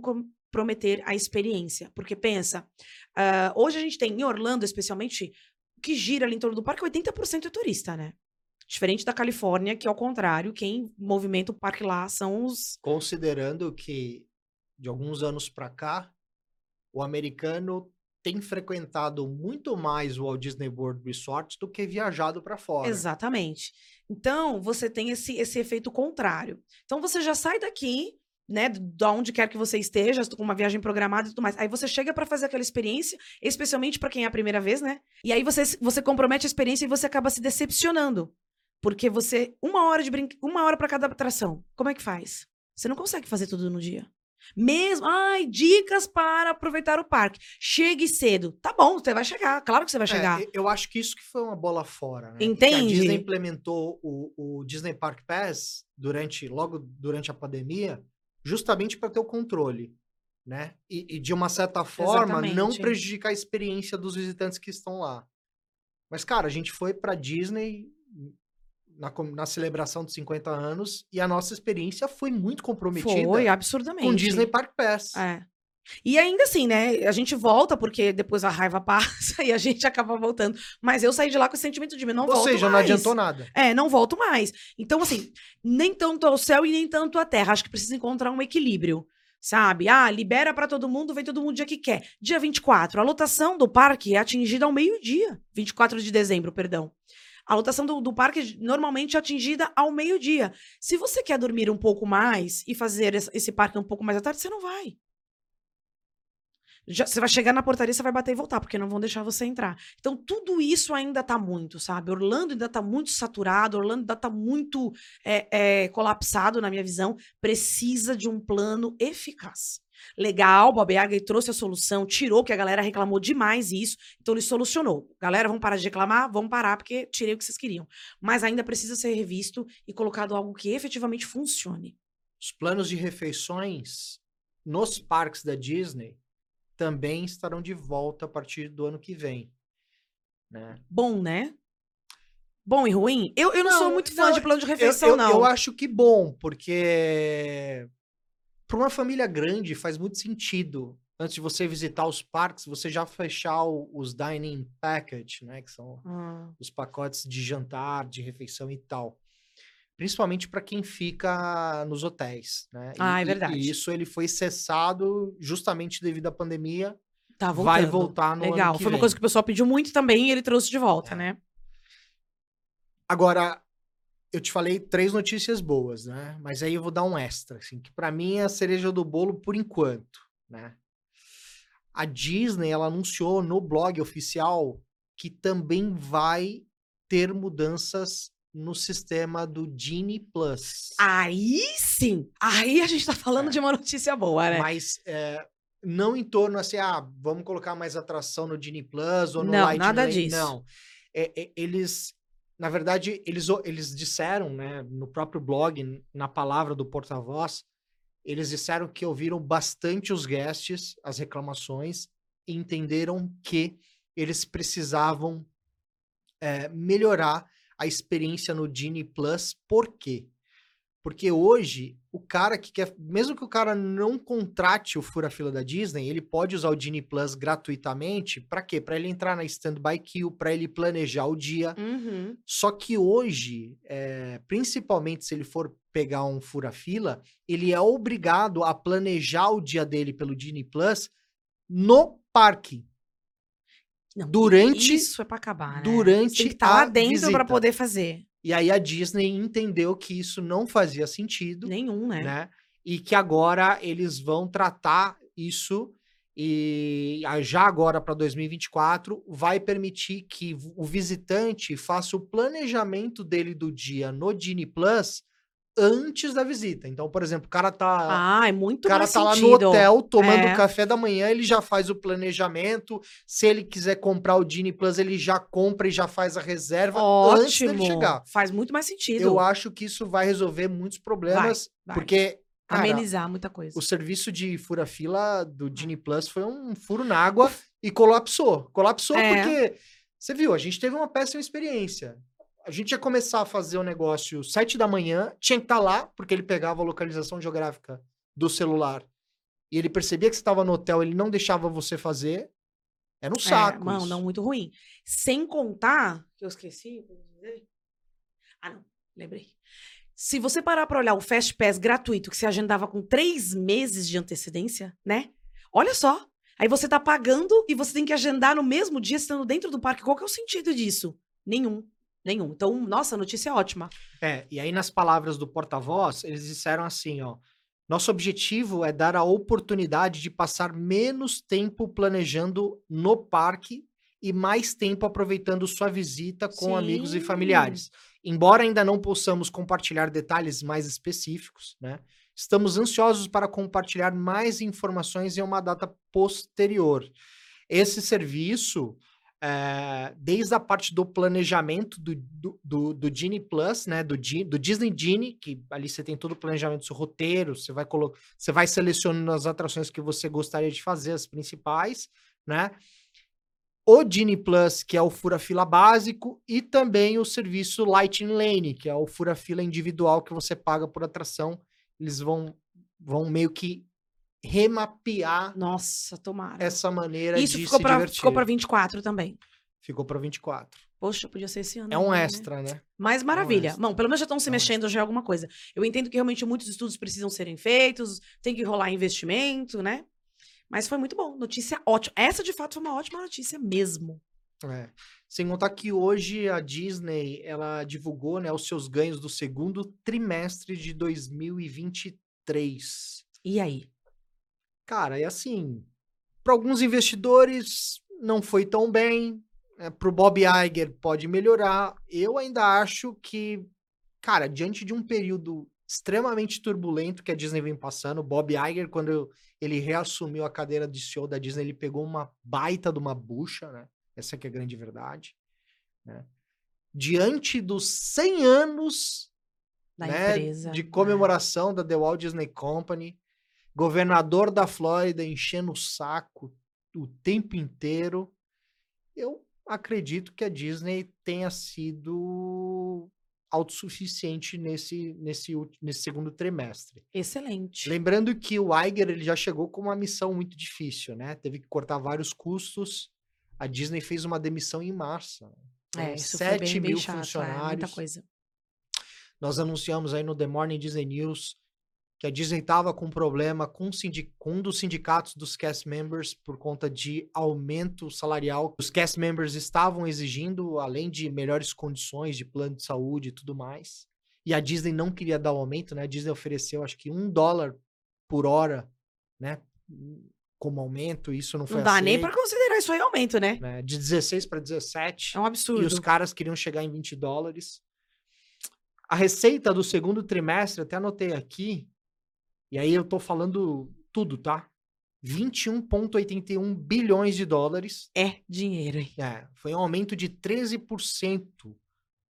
comprometer a experiência. Porque pensa, ah, hoje a gente tem em Orlando, especialmente, o que gira ali em torno do parque, 80% é turista, né? Diferente da Califórnia, que ao contrário, quem movimenta o parque lá são os. Considerando que de alguns anos para cá, o americano tem frequentado muito mais o Walt Disney World Resort do que viajado para fora. Exatamente. Então, você tem esse, esse efeito contrário. Então, você já sai daqui, né, da onde quer que você esteja, com uma viagem programada e tudo mais. Aí você chega para fazer aquela experiência, especialmente para quem é a primeira vez, né? E aí você, você compromete a experiência e você acaba se decepcionando. Porque você, uma hora de brinque, uma hora para cada atração. Como é que faz? Você não consegue fazer tudo no dia. Mesmo, ai, dicas para aproveitar o parque. Chegue cedo. Tá bom, você vai chegar. Claro que você vai É, chegar. e- eu acho que isso que foi uma bola fora, né? Entende? a Disney implementou o, o Disney Park Pass durante, logo durante a pandemia, justamente para ter o controle, né? E, e de uma certa forma não Exatamente. prejudicar a experiência dos visitantes que estão lá. Mas, cara, a gente foi para Disney na, na celebração dos 50 anos e a nossa experiência foi muito comprometida Foi, absurdamente. com Disney Park Pass. É. E ainda assim, né? A gente volta porque depois a raiva passa e a gente acaba voltando. Mas eu saí de lá com esse sentimento de não Ou volto seja, não mais. adiantou nada. É, não volto mais. Então, assim, nem tanto ao céu e nem tanto à terra. Acho que precisa encontrar um equilíbrio. Sabe? Ah, libera pra todo mundo, vem todo mundo o dia que quer. Dia 24, a lotação do parque é atingida ao meio-dia. 24 de dezembro, perdão. A lotação do, do parque normalmente é atingida ao meio-dia. Se você quer dormir um pouco mais e fazer esse parque um pouco mais à tarde, você não vai. Você vai chegar na portaria, você vai bater e voltar, porque não vão deixar você entrar. Então, tudo isso ainda tá muito, sabe? Orlando ainda tá muito saturado, Orlando ainda tá muito é, é, colapsado, na minha visão. Precisa de um plano eficaz. Legal, Bob Iger trouxe a solução, tirou, que a galera reclamou demais isso, então ele solucionou. Galera, vamos parar de reclamar? Vamos parar, porque tirei o que vocês queriam. Mas ainda precisa ser revisto e colocado algo que efetivamente funcione. Os planos de refeições nos parques da Disney também estarão de volta a partir do ano que vem. Né? Bom, né? Bom e ruim? Eu, eu não, sou Não, muito fã não, de plano de Eu, refeição, eu- não. eu acho que bom, porque para uma família grande faz muito sentido. Antes de você visitar os parques, você já fechar o- os dining package, né? Que são Ah, os pacotes de jantar, de refeição e tal. Principalmente para quem fica nos hotéis, né? E- Ah, é verdade. E isso ele foi cessado justamente devido à pandemia. tá voltando. Vai voltar no Legal. Foi uma vem. coisa que o pessoal pediu muito também e ele trouxe de volta, É. né? Agora, eu te falei três notícias boas, né? Mas aí eu vou dar um extra, assim, que para mim é a cereja do bolo por enquanto, né? A Disney, ela anunciou no blog oficial que também vai ter mudanças no sistema do Genie Plus. Aí sim! Aí a gente tá falando É. de uma notícia boa, né? Mas é, não em torno assim, ah, vamos colocar mais atração no Genie Plus ou no Não, Lightning nada disso. Não. É, é, eles, na verdade, eles, eles disseram, né, no próprio blog, na palavra do porta-voz, eles disseram que ouviram bastante os guests, as reclamações, e entenderam que eles precisavam é, melhorar a experiência no Genie Plus. Por quê? Porque hoje, o cara que quer. Mesmo que o cara não contrate o Fura-Fila da Disney, ele pode usar o Disney Plus gratuitamente. Pra quê? Pra ele entrar na Standby Queue, pra ele planejar o dia. Uhum. Só que hoje, é, principalmente se ele for pegar um fura-fila, ele é obrigado a planejar o dia dele pelo Disney Plus no parque. Não, Durante- Isso é pra acabar, né? durante Você tem que estar lá a dentro visita. poder fazer. E aí a Disney entendeu que isso não fazia sentido, Nenhum, né? né? E que agora eles vão tratar isso e já agora para 2024 vai permitir que o visitante faça o planejamento dele do dia no Disney Plus antes da visita. Então, por exemplo, o cara tá Ah, é muito o cara tá lá no sentido. hotel tomando É. café da manhã, ele já faz o planejamento. Se ele quiser comprar o Disney Plus, ele já compra e já faz a reserva antes Ótimo. dele chegar. Faz muito mais sentido. Eu acho que isso vai resolver muitos problemas, vai. porque cara, Amenizar muita coisa. o serviço de fura-fila do Disney Plus foi um furo na água e colapsou. Colapsou É. porque, você viu, a gente teve uma péssima experiência. A gente ia começar a fazer o negócio sete da manhã, tinha que estar lá, porque ele pegava a localização geográfica do celular. E ele percebia que você estava no hotel, ele não deixava você fazer. Era um saco. É, não, isso. não, muito ruim. Sem contar, que eu esqueci. Ah, não, lembrei. Se você parar pra olhar o Fast Pass gratuito, que você agendava com três meses de antecedência, né? Olha só. Aí você tá pagando e você tem que agendar no mesmo dia, estando dentro do parque. Qual que é o sentido disso? Nenhum. Nenhum. Então, nossa, a notícia é ótima. É, e aí nas palavras do porta-voz, eles disseram assim, ó. Nosso objetivo é dar a oportunidade de passar menos tempo planejando no parque e mais tempo aproveitando sua visita com amigos e Sim. familiares. Embora ainda não possamos compartilhar detalhes mais específicos, né? Estamos ansiosos para compartilhar mais informações em uma data posterior. Esse serviço, é, desde a parte do planejamento do, do, do, Genie Plus, né? Do, do Disney Genie, que ali você tem todo o planejamento do seu roteiro, você vai colo você vai selecionando as atrações que você gostaria de fazer, as principais, né? O Genie Plus, que é o fura-fila básico, e também o serviço Lightning Lane, que é o fura-fila individual que você paga por atração. Eles vão, vão meio que remapear Nossa, tomara. essa maneira Isso de ficou se pra, divertir. ficou pra 24 também. Ficou para 24. Poxa, podia ser esse ano. É um né? extra, né? Mas maravilha. extra. Bom, pelo menos já estão se É um mexendo, já é alguma coisa. Eu entendo que realmente muitos estudos precisam serem feitos, tem que rolar investimento, né? Mas foi muito bom. Notícia ótima. Essa, de fato, foi uma ótima notícia mesmo. É. Sem contar que hoje a Disney ela divulgou né, os seus ganhos do segundo trimestre de 2023. E aí? Cara, é assim, para alguns investidores não foi tão bem, para o Bob Iger pode melhorar. Eu ainda acho que, cara, diante de um período extremamente turbulento que a Disney vem passando, o Bob Iger, quando ele reassumiu a cadeira de CEO da Disney, ele pegou uma baita de uma bucha, né? Essa que é a grande verdade, né? Diante dos 100 anos Da né, empresa. de né? comemoração da The Walt Disney Company, governador da Flórida enchendo o saco o tempo inteiro. Eu acredito que a Disney tenha sido autossuficiente nesse, nesse, nesse segundo trimestre. Excelente. Lembrando que o Iger ele já chegou com uma missão muito difícil, né? Teve que cortar vários custos. A Disney fez uma demissão em março. É, isso foi 7 bem, bem mil chato. É, muita funcionários. coisa. Nós anunciamos aí no The Morning Disney News que a Disney estava com problema com, com um dos sindicatos dos cast members por conta de aumento salarial. Os cast members estavam exigindo, além de melhores condições de plano de saúde e tudo mais. E a Disney não queria dar o aumento, né? A Disney ofereceu, acho que um dólar por hora, né? Como aumento, isso não foi Não dá nem pra aceito, considerar isso aí aumento, né? né? De 16 para 17. É um absurdo. E os caras queriam chegar em 20 dólares. A receita do segundo trimestre, até anotei aqui, e aí eu tô falando tudo, tá? 21,81 bilhões de dólares. É dinheiro, hein? É, foi um aumento de 13%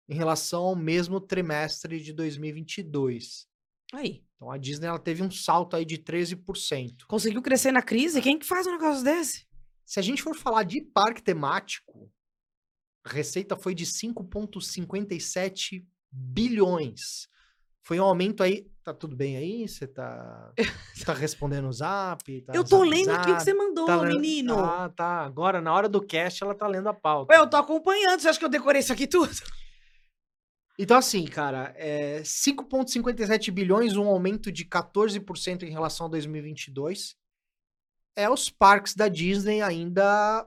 em relação ao mesmo trimestre de 2022. Aí. Então a Disney ela teve um salto aí de 13%. Conseguiu crescer na crise? Quem que faz um negócio desse? Se a gente for falar de parque temático, a receita foi de 5,57 bilhões. Foi um aumento aí. Tá tudo bem aí? Você tá, tá respondendo o zap? Tá eu tô zap, lendo aqui o que você mandou, Tá lendo- menino. Ah, tá. Agora, na hora do cast, ela tá lendo a pauta. Ué, eu tô acompanhando. Você acha que eu decorei isso aqui tudo? Então, assim, cara, é 5,57 bilhões, um aumento de 14% em relação a 2022. É os parques da Disney ainda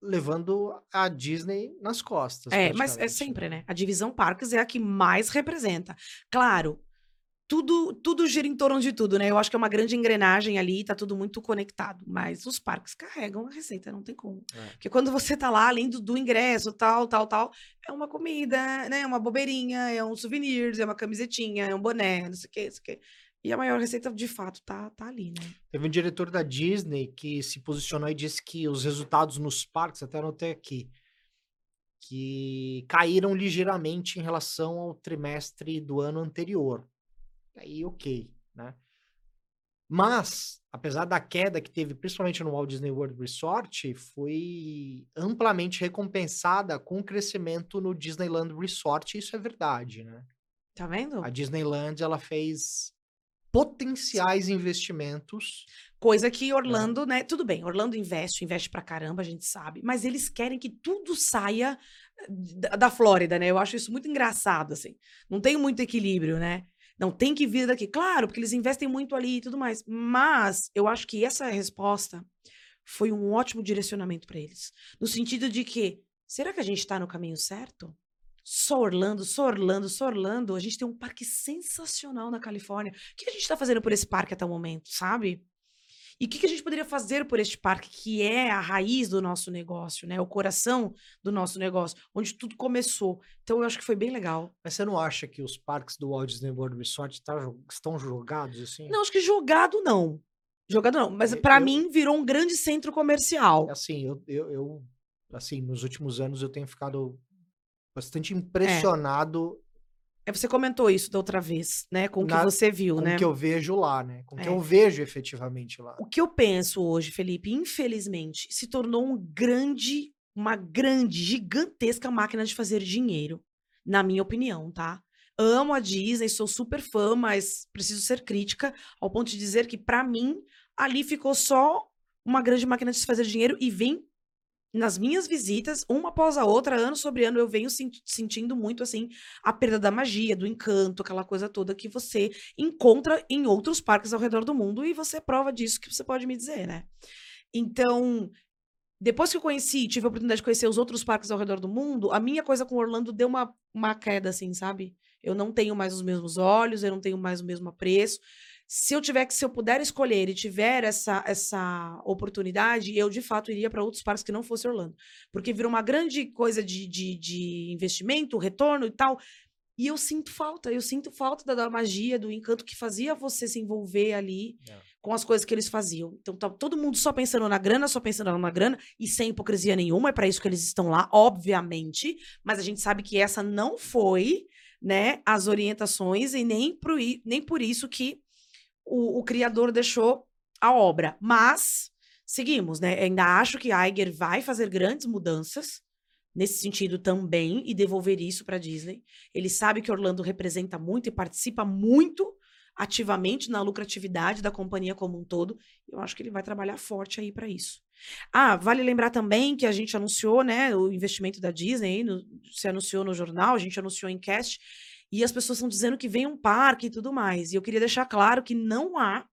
levando a Disney nas costas. É, mas é praticamente, sempre, né? A divisão parques é a que mais representa. Claro, tudo, tudo gira em torno de tudo, né? Eu acho que é uma grande engrenagem ali, tá tudo muito conectado. Mas os parques carregam a receita, não tem como. É. Porque quando você tá lá, além do, do ingresso, tal, tal, tal, é uma comida, né? É uma bobeirinha, é um souvenir, é uma camisetinha, é um boné, não sei o quê, não sei o quê. E a maior receita, de fato, tá, tá ali, né? Teve um diretor da Disney que se posicionou e disse que os resultados nos parques, até anotei aqui, que caíram ligeiramente em relação ao trimestre do ano anterior. Aí, ok, né? Mas, apesar da queda que teve, principalmente no Walt Disney World Resort, foi amplamente recompensada com o crescimento no Disneyland Resort, isso é verdade, né? Tá vendo? A Disneyland, ela fez potenciais investimentos Coisa que Orlando, né? Tudo bem, Orlando investe, investe pra caramba, a gente sabe, mas eles querem que tudo saia eh, da, da Flórida, né? Eu acho isso muito engraçado, assim. Não tem muito equilíbrio, né? Não tem que vir daqui. Claro, porque eles investem muito ali e tudo mais. Mas eu acho que essa resposta foi um ótimo direcionamento pra eles. No sentido de que, será que a gente tá no caminho certo? Só Orlando, só Orlando, só Orlando. A gente tem um parque sensacional na Califórnia. O que a gente tá fazendo por esse parque até o momento, sabe? E o que, a gente poderia fazer por este parque, que é a raiz do nosso negócio, né? O coração do nosso negócio, onde tudo começou. Então, eu acho que foi bem legal. Mas você não acha que os parques do Walt Disney World Resort tá estão jogados assim? Não, acho que jogado não. Jogado não. Mas eu- mim virou um grande centro comercial. Assim, eu, eu, eu- assim, nos últimos anos eu tenho ficado bastante É. impressionado É, você comentou isso da outra vez, né? Com o que Na- você viu, com né? o que eu vejo lá, né? Com o que É. eu vejo efetivamente lá. O que eu penso hoje, Felipe, infelizmente, se tornou um grande, uma grande, gigantesca máquina de fazer dinheiro, na minha opinião, tá? Amo a Disney, sou super fã, mas preciso ser crítica ao ponto de dizer que, pra mim, ali ficou só uma grande máquina de se fazer dinheiro e vem nas minhas visitas, uma após a outra, ano sobre ano, eu venho sen- sentindo muito assim a perda da magia, do encanto, aquela coisa toda que você encontra em outros parques ao redor do mundo e você é prova disso que você pode me dizer, né? Então, depois que eu conheci, tive a oportunidade de conhecer os outros parques ao redor do mundo, a minha coisa com Orlando deu uma, uma queda, assim, sabe? Eu não tenho mais os mesmos olhos, eu não tenho mais o mesmo apreço. Se eu tiver que, se eu puder escolher e tiver essa, essa oportunidade, eu de fato iria para outros parques que não fosse Orlando. Porque virou uma grande coisa de, de, de investimento, retorno e tal. E eu sinto falta, eu sinto falta da, da magia, do encanto que fazia você se envolver ali É. com as coisas que eles faziam. Então tá todo mundo só pensando na grana, só pensando na grana, e sem hipocrisia nenhuma, é para isso que eles estão lá, obviamente. Mas a gente sabe que essa não foi, né, as orientações, e nem por, nem por isso que o, o criador deixou a obra. Mas seguimos, né? Ainda acho que Iger vai fazer grandes mudanças nesse sentido também e devolver isso para Disney. Ele sabe que Orlando representa muito e participa muito ativamente na lucratividade da companhia como um todo. Eu acho que ele vai trabalhar forte aí para isso. Ah, vale lembrar também que a gente anunciou, né, o investimento da Disney, no- se anunciou no jornal, a gente anunciou em cast, e as pessoas estão dizendo que vem um parque e tudo mais. E eu queria deixar claro que não há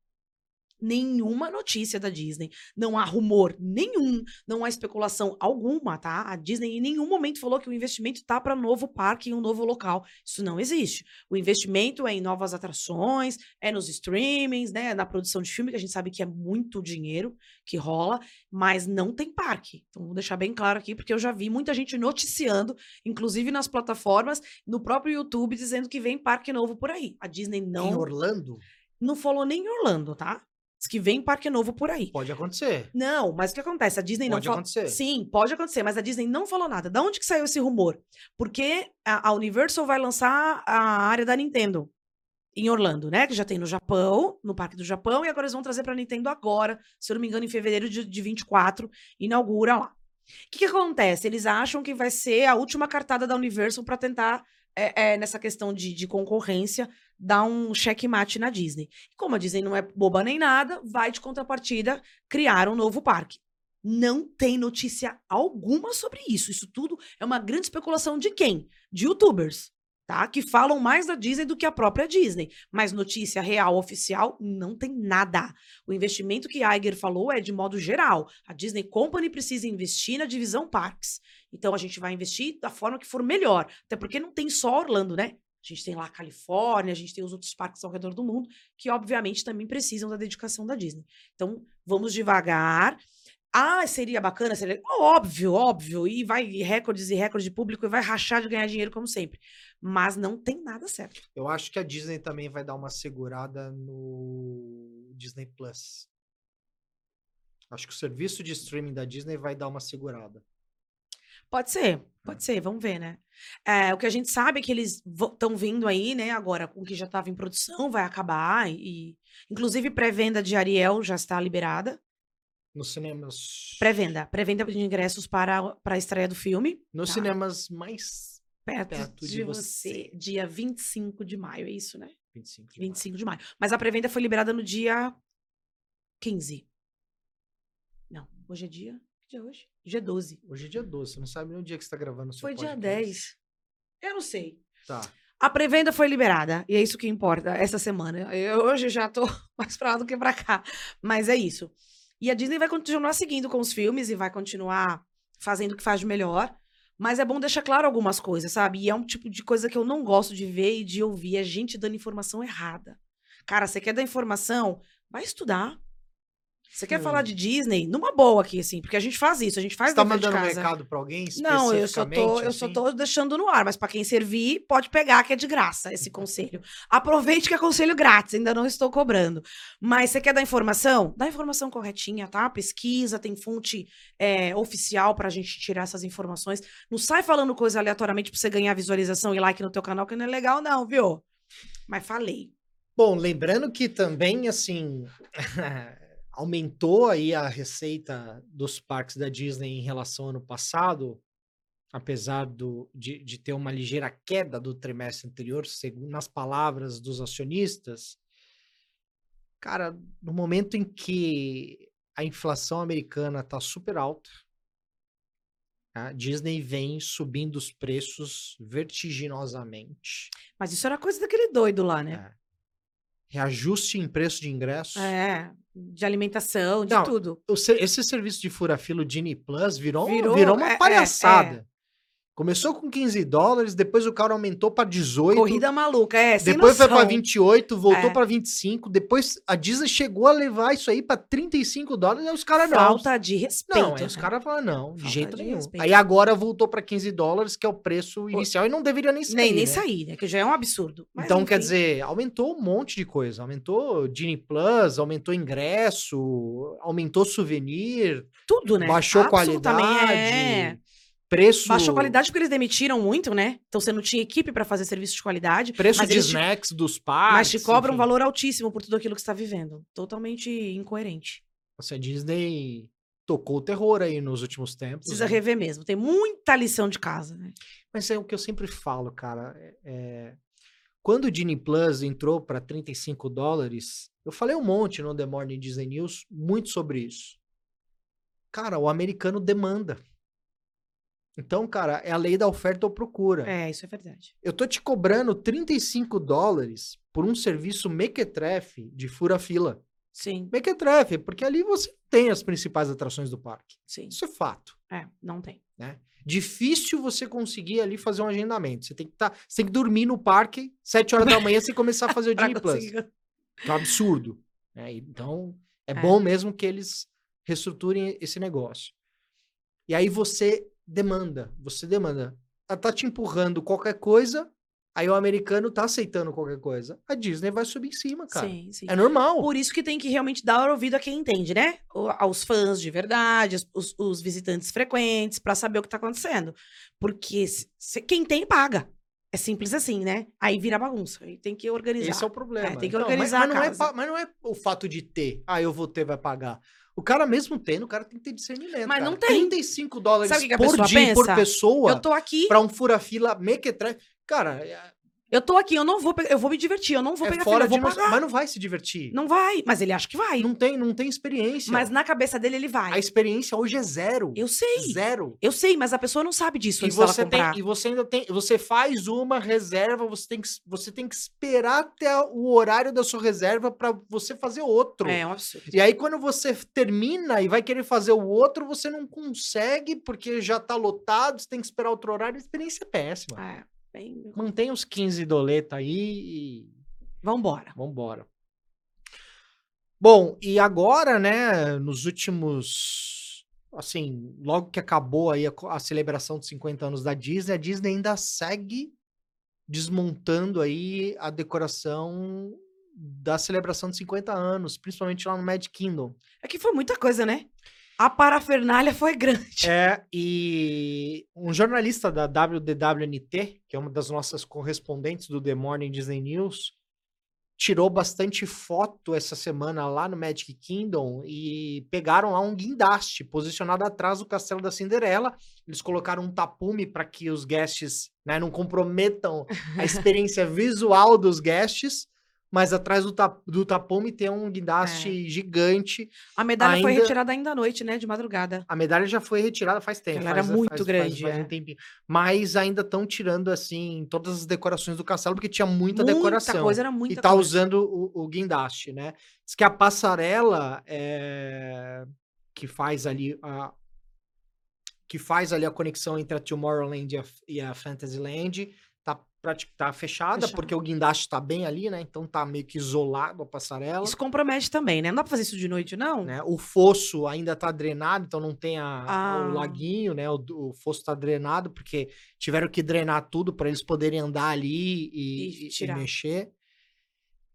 nenhuma notícia da Disney, não há rumor nenhum, não há especulação alguma, tá? A Disney em nenhum momento falou que o investimento tá para novo parque em um novo local. Isso não existe. O investimento é em novas atrações, é nos streamings, né, na produção de filme, que a gente sabe que é muito dinheiro que rola, mas não tem parque. Então vou deixar bem claro aqui, porque eu já vi muita gente noticiando, inclusive nas plataformas, no próprio YouTube, dizendo que vem parque novo por aí. A Disney Em não Orlando, não falou nem em Orlando, tá? Diz que vem parque novo por aí. pode acontecer. Não, mas o que acontece? A Disney Pode não falou. acontecer. Sim, pode acontecer, mas a Disney não falou nada. Da onde que saiu esse rumor? Porque a, a Universal vai lançar a área da Nintendo em Orlando, né? Que já tem no Japão, no Parque do Japão, e agora eles vão trazer pra Nintendo agora, se eu não me engano, em fevereiro de, de 24, inaugura lá. O que, que acontece? Eles acham que vai ser a última cartada da Universal pra tentar é, é, nessa questão de, de concorrência, dar um checkmate na Disney. Como a Disney não é boba nem nada, vai de contrapartida criar um novo parque. Não tem notícia alguma sobre isso. Isso tudo é uma grande especulação de quem? De youtubers tá? Que falam mais da Disney do que a própria Disney. Mas notícia real, oficial, não tem nada. O investimento que Iger falou é de modo geral. A Disney Company precisa investir na divisão parques. Então a gente vai investir da forma que for melhor. Até porque não tem só Orlando, né? A gente tem lá a Califórnia, a gente tem os outros parques ao redor do mundo, que obviamente também precisam da dedicação da Disney. Então, vamos devagar. Ah, seria bacana, seria óbvio, óbvio, e vai recordes e recordes de público e vai rachar de ganhar dinheiro como sempre. Mas não tem nada certo. Eu acho que a Disney também vai dar uma segurada no Disney Plus. Acho que o serviço de streaming da Disney vai dar uma segurada. Pode ser, pode ser, vamos ver, né? É, o que a gente sabe é que eles estão vindo aí, né, agora com o que já estava em produção, vai acabar, e inclusive pré-venda de Ariel já está liberada. Nos cinemas. Pré-venda. Pré-venda de ingressos para, para a estreia do filme. Nos tá? cinemas mais perto, perto de, de você. você. Dia 25 de maio, é isso, né? 25 de 25 maio. de maio. Mas a pré-venda foi liberada no dia 15. Não, hoje é dia. Que dia é hoje? Dia 12. Hoje é dia 12. Você não sabe nem o dia que você está gravando o seu Foi podcast. dia 10. Eu não sei. Tá. A pré-venda foi liberada. E é isso que importa essa semana. Eu hoje já tô mais pra lá do que pra cá. Mas é isso. E a Disney vai continuar seguindo com os filmes e vai continuar fazendo o que faz de melhor. Mas é bom deixar claro algumas coisas, sabe? E é um tipo de coisa que eu não gosto de ver e de ouvir. É gente dando informação errada. Cara, você quer dar informação? Vai estudar. Você quer falar de Disney? Numa boa aqui, assim, porque a gente faz isso, a gente faz Você tá mandando um recado pra alguém Não, eu só tô, eu só tô deixando no ar, mas para quem servir, pode pegar que é de graça esse conselho. Aproveite que é conselho grátis, ainda não estou cobrando. Mas você quer dar informação? Dá informação corretinha, tá? Pesquisa, tem fonte é, oficial pra gente tirar essas informações. Não sai falando coisa aleatoriamente pra você ganhar visualização e like no teu canal, que não é legal não, viu? Mas falei. Bom, lembrando que também, assim... aumentou aí a receita dos parques da Disney em relação ao ano passado, apesar do, de, de ter uma ligeira queda do trimestre anterior, segundo nas palavras dos acionistas. Cara, no momento em que a inflação americana está super alta, a Disney vem subindo os preços vertiginosamente. Mas isso era coisa daquele doido lá, né? É. Reajuste em preço de ingresso. É, de alimentação, de Não, tudo. esse serviço de fura-filo Genie Plus virou, virou, virou uma é, palhaçada. Começou com 15 dólares, depois o cara aumentou para 18. Corrida maluca, é. depois foi para 28, voltou é. para 25. Depois a Disney chegou a levar isso aí para 35 dólares. Aí os caras não. Falta de respeito. Não, aí né? os caras falaram não, de jeito de nenhum. Respeito. Aí agora voltou para 15 dólares, que é o preço inicial, e não deveria nem sair. Nem, nem né? sair, né? Que já é um absurdo. Mas, então, enfim. quer dizer, aumentou um monte de coisa. Aumentou Genie Plus, aumentou ingresso, aumentou souvenir. Tudo, né? Baixou qualidade. É preço. Baixou qualidade porque eles demitiram muito, né? Então você não tinha equipe para fazer serviço de qualidade. Preço de snacks te... dos parques. Mas te cobra enfim. um valor altíssimo por tudo aquilo que você está vivendo. Totalmente incoerente. Você a Disney tocou o terror aí nos últimos tempos. Precisa né? rever mesmo. Tem muita lição de casa, né? Mas é o que eu sempre falo, cara. É... é quando o Disney Plus entrou para 35 dólares, eu falei um monte no The Morning Disney News muito sobre isso. Cara, o americano demanda. Então, cara, é a lei da oferta ou procura. É, isso é verdade. Eu tô te cobrando 35 dólares por um serviço mequetrefe de fura-fila. Sim. Mequetrefe, porque ali você tem as principais atrações do parque. Sim. Isso é fato. É, não tem. Né? Difícil você conseguir ali fazer um agendamento. Você tem que, tá, você tem que dormir no parque 7 horas da manhã sem começar a fazer o Disney Plus. É um absurdo. Né? Então, é, é bom mesmo que eles reestruturem esse negócio. E aí você demanda. Você demanda. Ela tá te empurrando qualquer coisa, aí o americano tá aceitando qualquer coisa. A Disney vai subir em cima, cara. Sim, sim. É normal. Por isso que tem que realmente dar ouvido a quem entende, né? Aos fãs de verdade, os, os visitantes frequentes, para saber o que tá acontecendo. Porque se, quem tem, paga. É simples assim, né? Aí vira bagunça. Aí tem que organizar. Esse é o problema. É, tem que organizar não, mas, mas, não é, mas não é o fato de ter. Ah, eu vou ter, vai pagar. O cara mesmo tendo, o cara tem que ter discernimento. Mas cara. não tem. 35 dólares Sabe por dia, pensa? por pessoa. Eu tô aqui. Pra um fura-fila mequetrefe. Cara, é, Eu tô aqui, eu não vou eu vou me divertir, eu não vou é pegar fora eu vou pagar. mas não vai se divertir. Não vai, mas ele acha que vai. Não tem, não tem experiência. Mas na cabeça dele ele vai. a experiência hoje é zero. Eu sei. Zero. Eu sei, mas a pessoa não sabe disso E você, tem, e você ainda tem. Você faz uma reserva, você tem que, você tem que esperar até o horário da sua reserva para você fazer outro. É um absurdo. E aí, quando você termina e vai querer fazer o outro, você não consegue, porque já tá lotado, você tem que esperar outro horário, a experiência é péssima. É, bem... Mantém os 15 doleta aí e Vambora. vambora. Bom, e agora, né, nos últimos. Assim, logo que acabou aí a, a celebração dos 50 anos da Disney, a Disney ainda segue desmontando aí a decoração da celebração de 50 anos, principalmente lá no Magic Kingdom. É que foi muita coisa, né? A parafernália foi grande. É, e um jornalista da WDWNT, que é uma das nossas correspondentes do The Morning Disney News, tirou bastante foto essa semana lá no Magic Kingdom e pegaram lá um guindaste posicionado atrás do Castelo da Cinderela. Eles colocaram um tapume para que os guests né, não comprometam a experiência visual dos guests, mas atrás do, ta do tapume tem um guindaste gigante. A medalha foi Ainda- retirada ainda à noite, né? De madrugada. A medalha já foi retirada faz tempo. Ela era faz- muito faz- grande, faz um é. tempinho. Mas ainda estão tirando, assim, todas as decorações do castelo, porque tinha muita, Muita decoração. coisa, era muita e tá coisa. usando o, o guindaste, né? Diz que a passarela é, que faz ali a que faz ali a conexão entre a Tomorrowland e a, e a Fantasyland tá, fechada, porque o guindaste tá bem ali, né? Então tá meio que isolado a passarela. Isso compromete também, né? Não dá pra fazer isso de noite, não? né? O fosso ainda tá drenado, então não tem a, Ah. o laguinho, né? O, o fosso tá drenado, porque tiveram que drenar tudo para eles poderem andar ali e, E e- mexer.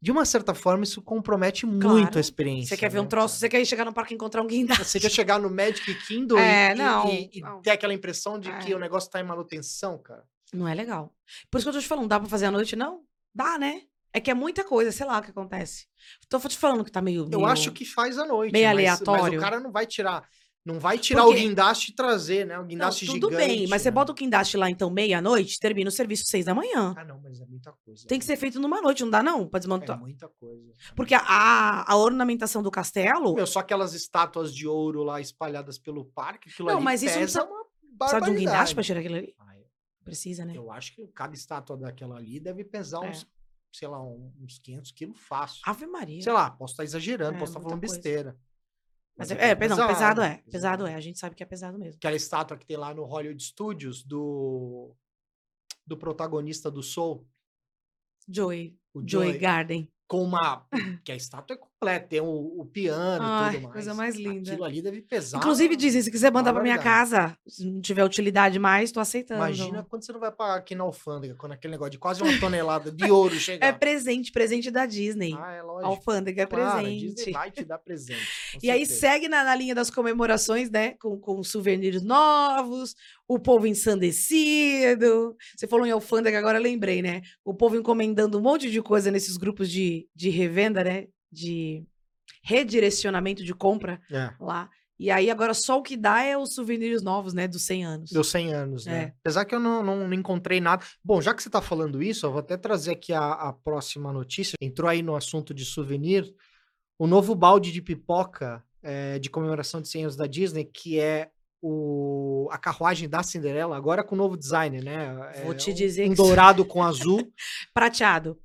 De uma certa forma, isso compromete muito Claro. a experiência. Você quer ver um né, troço, você quer ir chegar no parque e encontrar um guindaste. Você quer chegar no Magic Kingdom É, e, não, e- não. ter aquela impressão de que É. o negócio tá em manutenção, cara. Não é legal. Por isso que eu tô te falando, dá pra fazer à noite? Não? Dá, né? É que é muita coisa, sei lá o que acontece. Tô te falando que tá meio. Eu meio- acho que faz à noite. meio mas, Mas aleatório. o cara não vai tirar. Não vai tirar Porque- o guindaste e trazer, né? O Não, guindaste tudo gigante. bem, mas você né? bota o guindaste lá então meia-noite, termina o serviço seis da manhã. Ah, não, mas é muita coisa. Tem que ser feito numa noite, não dá não? Pra É desmontar. muita coisa. Porque a, a, ornamentação do castelo Meu, só aquelas estátuas de ouro lá espalhadas pelo parque, aquilo Não, mas isso não pesa precisa- uma precisa de um guindaste pra tirar aquilo ali. Ah, eu- Precisa, né? Eu acho que cada estátua daquela ali deve pesar É. uns, sei lá, uns 500 quilos fácil. Ave Maria. Sei lá, posso estar exagerando, É, posso estar muita falando coisa. besteira. Mas Mas é, é é, pesado, pesado, é. Pesado pesado. é. A gente sabe que é pesado mesmo. Aquela estátua que tem lá no Hollywood Studios do, do protagonista do Soul, Joey. o Joey Joey, Garden. Com uma. que a estátua é completa, tem o, o piano e tudo mais. coisa mais linda. Aquilo ali deve pesar. Inclusive, dizem, se quiser mandar pra minha casa, se não tiver utilidade mais, tô aceitando. Imagina quando você não vai para aqui na alfândega, quando aquele negócio de quase uma tonelada de ouro chega. É presente, presente da Disney. Ah, é lógico. Alfândega é Claro, a presente. Disney vai te dar presente. E aí certeza. segue na, na linha das comemorações, né? Com, com souvenirs novos, o povo ensandecido. Você falou em alfândega, agora lembrei, né? O povo encomendando um monte de coisa nesses grupos de, de revenda, né? De redirecionamento de compra É, lá. E aí agora só o que dá é os souvenirs novos, né? Dos 100 anos. deu 100 anos, né? É. Apesar que eu não, não, não encontrei nada. Bom, já que você tá falando isso, eu vou até trazer aqui a, a próxima notícia. Entrou aí no assunto de souvenir. O novo balde de pipoca eh, de comemoração de 100 anos da Disney, que é o, a carruagem da Cinderela, agora com novo design, né? Vou É te um- dizer um dourado com azul, Prateado.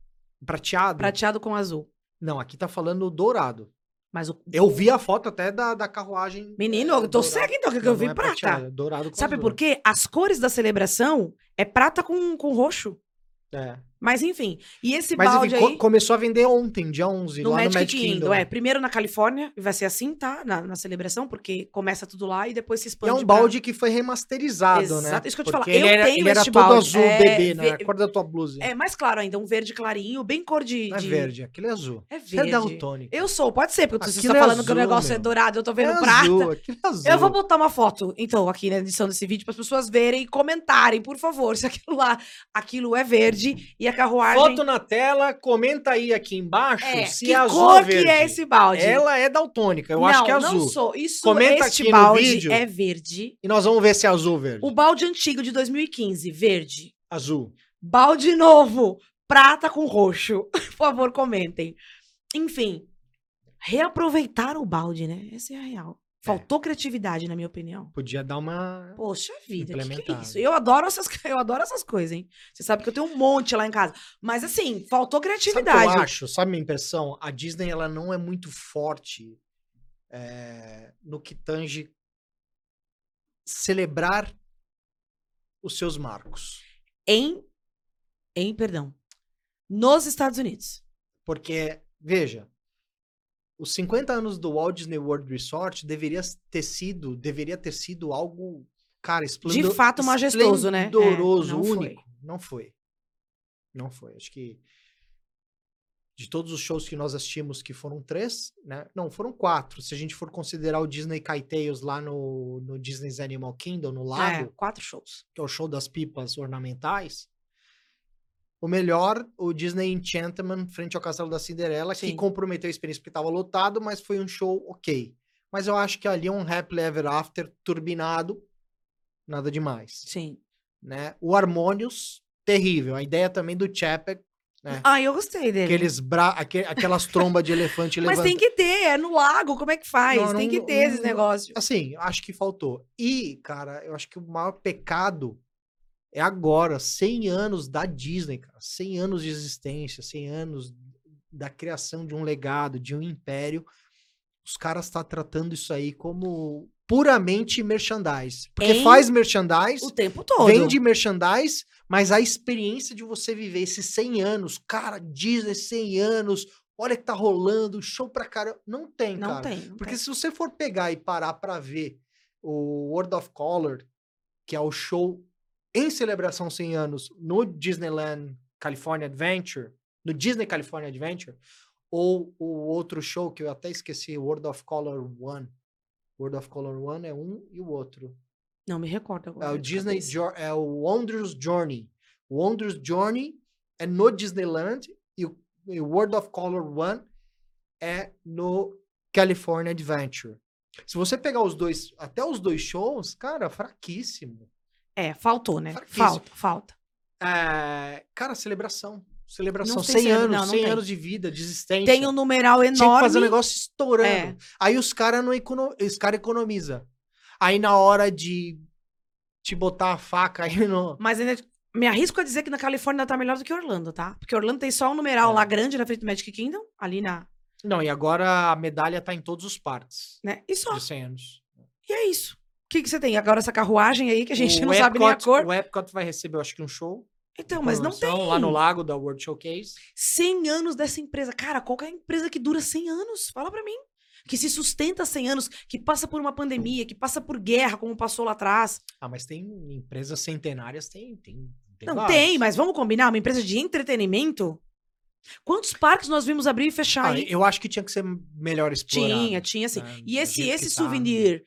prateado. Prateado com azul. Não, aqui tá falando dourado. Mas o. Eu vi a foto até da, da carruagem. Menino, eh, eu tô dourado. cego então, que Não, eu vi é prata. prateado, é dourado com Sabe azul. por quê? As cores da celebração é prata com, com roxo. É. Mas enfim, e esse Mas balde enfim, aí começou a vender ontem, dia 11, no lá Magic, no Magic Kingdom, Kingdom. é, primeiro na Califórnia, e vai ser assim, tá? Na, na celebração, porque começa tudo lá e depois se E expande é um pra- balde que foi remasterizado, né? Exato, isso que eu te falo, Porque ele eu era, tenho ele era todo balde, azul, é, bebê, né? ver- cor da tua blusa. É mais claro ainda, um verde clarinho, bem cor de. Não é de- verde, aquele é azul. É Você é verde. daltônico. Eu sou, pode ser, porque você está é falando que o azul, negócio é meu. dourado, eu tô vendo é prata. azul, aquele é azul. Eu vou botar uma foto, então, aqui na edição desse vídeo, para as pessoas verem e comentarem, por favor, se aquilo lá, aquilo é verde e a carruagem. Foto na tela, comenta aí aqui embaixo é, se que é azul cor verde. que é esse balde? Ela é daltônica, eu não, acho que é azul. Não sou. Isso, Comenta este aqui no balde vídeo. é verde. E nós vamos ver se é azul ou verde. O balde antigo de 2015, verde. Azul. Balde novo, prata com roxo. Por favor, comentem. Enfim, reaproveitar o balde, né? Essa é a real. Faltou criatividade, na minha opinião. Podia dar uma. Poxa vida, que, que é isso? Eu adoro essas, eu adoro essas coisas, hein? Você sabe que eu tenho um monte lá em casa. Mas assim, faltou criatividade. eu acho? Sabe a minha impressão? A Disney ela não é muito forte é, no que tange celebrar os seus marcos. Em, em, perdão, nos Estados Unidos. Porque, veja, os 50 anos do Walt Disney World Resort deveria ter sido, deveria ter sido algo, cara, esplendor, fato majestoso, né? É, esplendoroso, foi. único. Não foi. Não foi. Acho que de todos os shows que nós assistimos, que foram três, né? Não, foram quatro. Se a gente for considerar o Disney Kite lá no, no Disney's Animal Kingdom, no É, lago, quatro shows. que é o show das pipas ornamentais, o melhor, o Disney Enchantment, frente ao Castelo da Cinderela, que Sim. comprometeu a experiência porque estava lotado, mas foi um show ok. Mas eu acho que ali é um Happily Ever After turbinado, nada demais, Sim. né? O Harmonious, terrível. A ideia também do Chapek, né? Ah, eu gostei dele. Aqueles bra... aque- aquelas trombas de elefante Mas tem que ter, é no lago, como é que faz? Não, tem não- que ter esses não- negócios. Assim, acho que faltou. E, cara, eu acho que o maior pecado é agora, 100 anos da Disney, cara. 100 anos de existência, 100 anos da criação de um legado, de um império. Os caras estão tratando isso aí como puramente merchandise. Porque Em- faz merchandise, O tempo todo. vende merchandise, mas a experiência de você viver esses 100 anos, cara, Disney 100 anos, olha que tá rolando, show pra caramba. Não tem, Não cara. tem. não Porque tem. se você for pegar e parar pra ver o World of Color, que é o show em celebração 100 anos no Disneyland California Adventure, no Disney California Adventure, ou o outro show que eu até esqueci, World of Color One. World of Color One é um e o outro. Não me recordo agora. É o Disney, é o Wondrous Journey. O Wondrous Journey é no Disneyland e o, e o World of Color One é no California Adventure. Se você pegar os dois, até os dois shows, cara, fraquíssimo. É, faltou, né? Fraquíssimo. Falta, falta. É, cara, celebração. Celebração, Não tem 100 cele- anos, não, não 100 tem. anos de vida, de existência. Tem um numeral Tinha que enorme. fazer um negócio estourando. É. Aí os caras não econo... os cara economiza. Aí na hora de te botar a faca aí no. Mas ainda me arrisco a dizer que na Califórnia tá melhor do que Orlando, tá? Porque Orlando tem só um numeral É. lá grande na frente do Magic Kingdom, ali na. Não, e agora a medalha tá em todos os parques Né? E só. de 100 anos. E é isso. O que, que você tem? Agora essa carruagem aí que a gente O não sabe nem a Epcot- cor. O Epcot vai receber, eu acho que um show. Então, mas não tem. Lá no lago da World Showcase. 100 anos dessa empresa. Cara, qual é a empresa que dura 100 anos? Fala pra mim. Que se sustenta 100 anos, que passa por uma pandemia, que passa por guerra, como passou lá atrás. Ah, mas tem empresas centenárias, tem. tem, tem Não várias. tem, mas vamos combinar? Uma empresa de entretenimento? Quantos parques nós vimos abrir e fechar Ah, eu acho que tinha que ser melhor explorado. Tinha, tinha sim. né, E esse, esse tá. souvenir.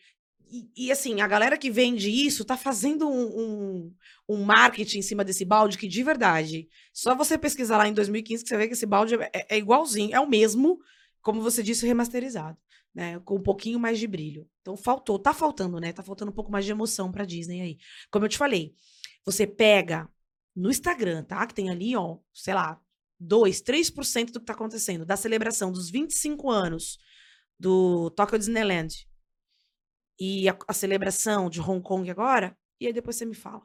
E, assim, a galera que vende isso tá fazendo um, um, um marketing em cima desse balde que, de verdade, só você pesquisar lá em 2015 que você vê que esse balde é, é- é igualzinho, é o mesmo, como você disse, remasterizado, né? Com um pouquinho mais de brilho. Então faltou, tá faltando, né? Tá faltando um pouco mais de emoção pra Disney aí. Como eu te falei, você pega no Instagram, tá? Que tem ali, ó, sei lá, 2, 3% do que tá acontecendo, da celebração dos 25 anos do Tokyo Disneyland e a, a celebração de Hong Kong agora, e aí depois você me fala.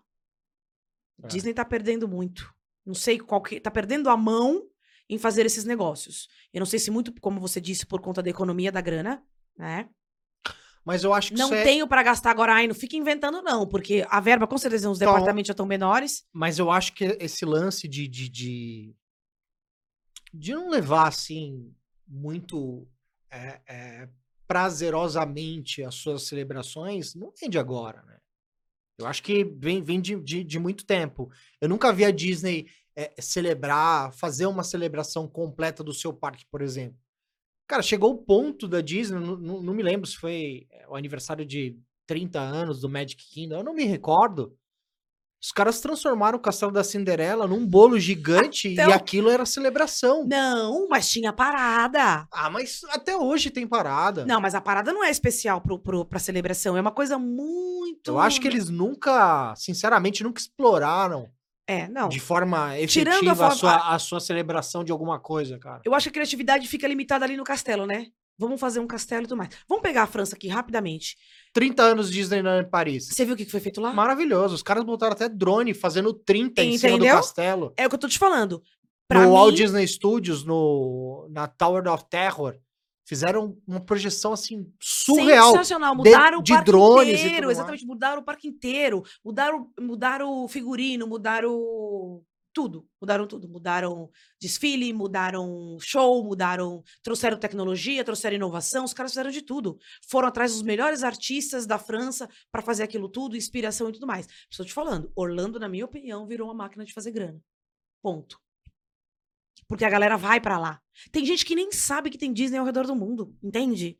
É. Disney tá perdendo muito. Não sei qual que. Tá perdendo a mão em fazer esses negócios. Eu não sei se muito, como você disse, por conta da economia da grana, né? Mas eu acho que Não é... tenho pra gastar agora, ai, não fica inventando, não, porque a verba, com certeza, os Então- departamentos já estão menores. Mas eu acho que esse lance de, de, de, de não levar assim muito é, é, prazerosamente as suas celebrações não vem de agora, né? Eu acho que vem, vem de, de, de muito tempo. Eu nunca vi a Disney é, celebrar, fazer uma celebração completa do seu parque, por exemplo. Cara, chegou o ponto da Disney, não, não, não me lembro se foi é, o aniversário de 30 anos do Magic Kingdom, eu não me recordo. Os caras transformaram o Castelo da Cinderela num bolo gigante Então- e aquilo era celebração. Não, mas tinha parada. Ah, mas até hoje tem parada. Não, mas a parada não é especial pro, pro, pra celebração. É uma coisa muito. Eu acho que eles nunca, sinceramente, nunca exploraram É, não. De forma Tirando a efetiva a, forma- sua, a sua celebração de alguma coisa, cara. Eu acho que a criatividade fica limitada ali no castelo, né? Vamos fazer um castelo e tudo mais. Vamos pegar a França aqui rapidamente. 30 anos de Disneyland em Paris. Você viu o que foi feito lá? Maravilhoso. Os caras botaram até drone fazendo 30 em cima do Entendeu? castelo. É o que eu tô te falando. Pra no mim, Walt Disney Studios, no, na Tower of Terror, fizeram uma projeção assim surreal. Sensacional. Mudaram de o parque drones inteiro. Exatamente. Mudaram o parque inteiro. Mudaram, mudaram o figurino, mudaram tudo. Mudaram tudo. Mudaram desfile, mudaram show, mudaram. Trouxeram tecnologia, trouxeram inovação. Os caras fizeram de tudo. Foram atrás dos melhores artistas da França para fazer aquilo tudo, inspiração e tudo mais. Estou te falando. Orlando, na minha opinião, virou uma máquina de fazer grana. Ponto. Porque a galera vai pra lá. Tem gente que nem sabe que tem Disney ao redor do mundo, entende?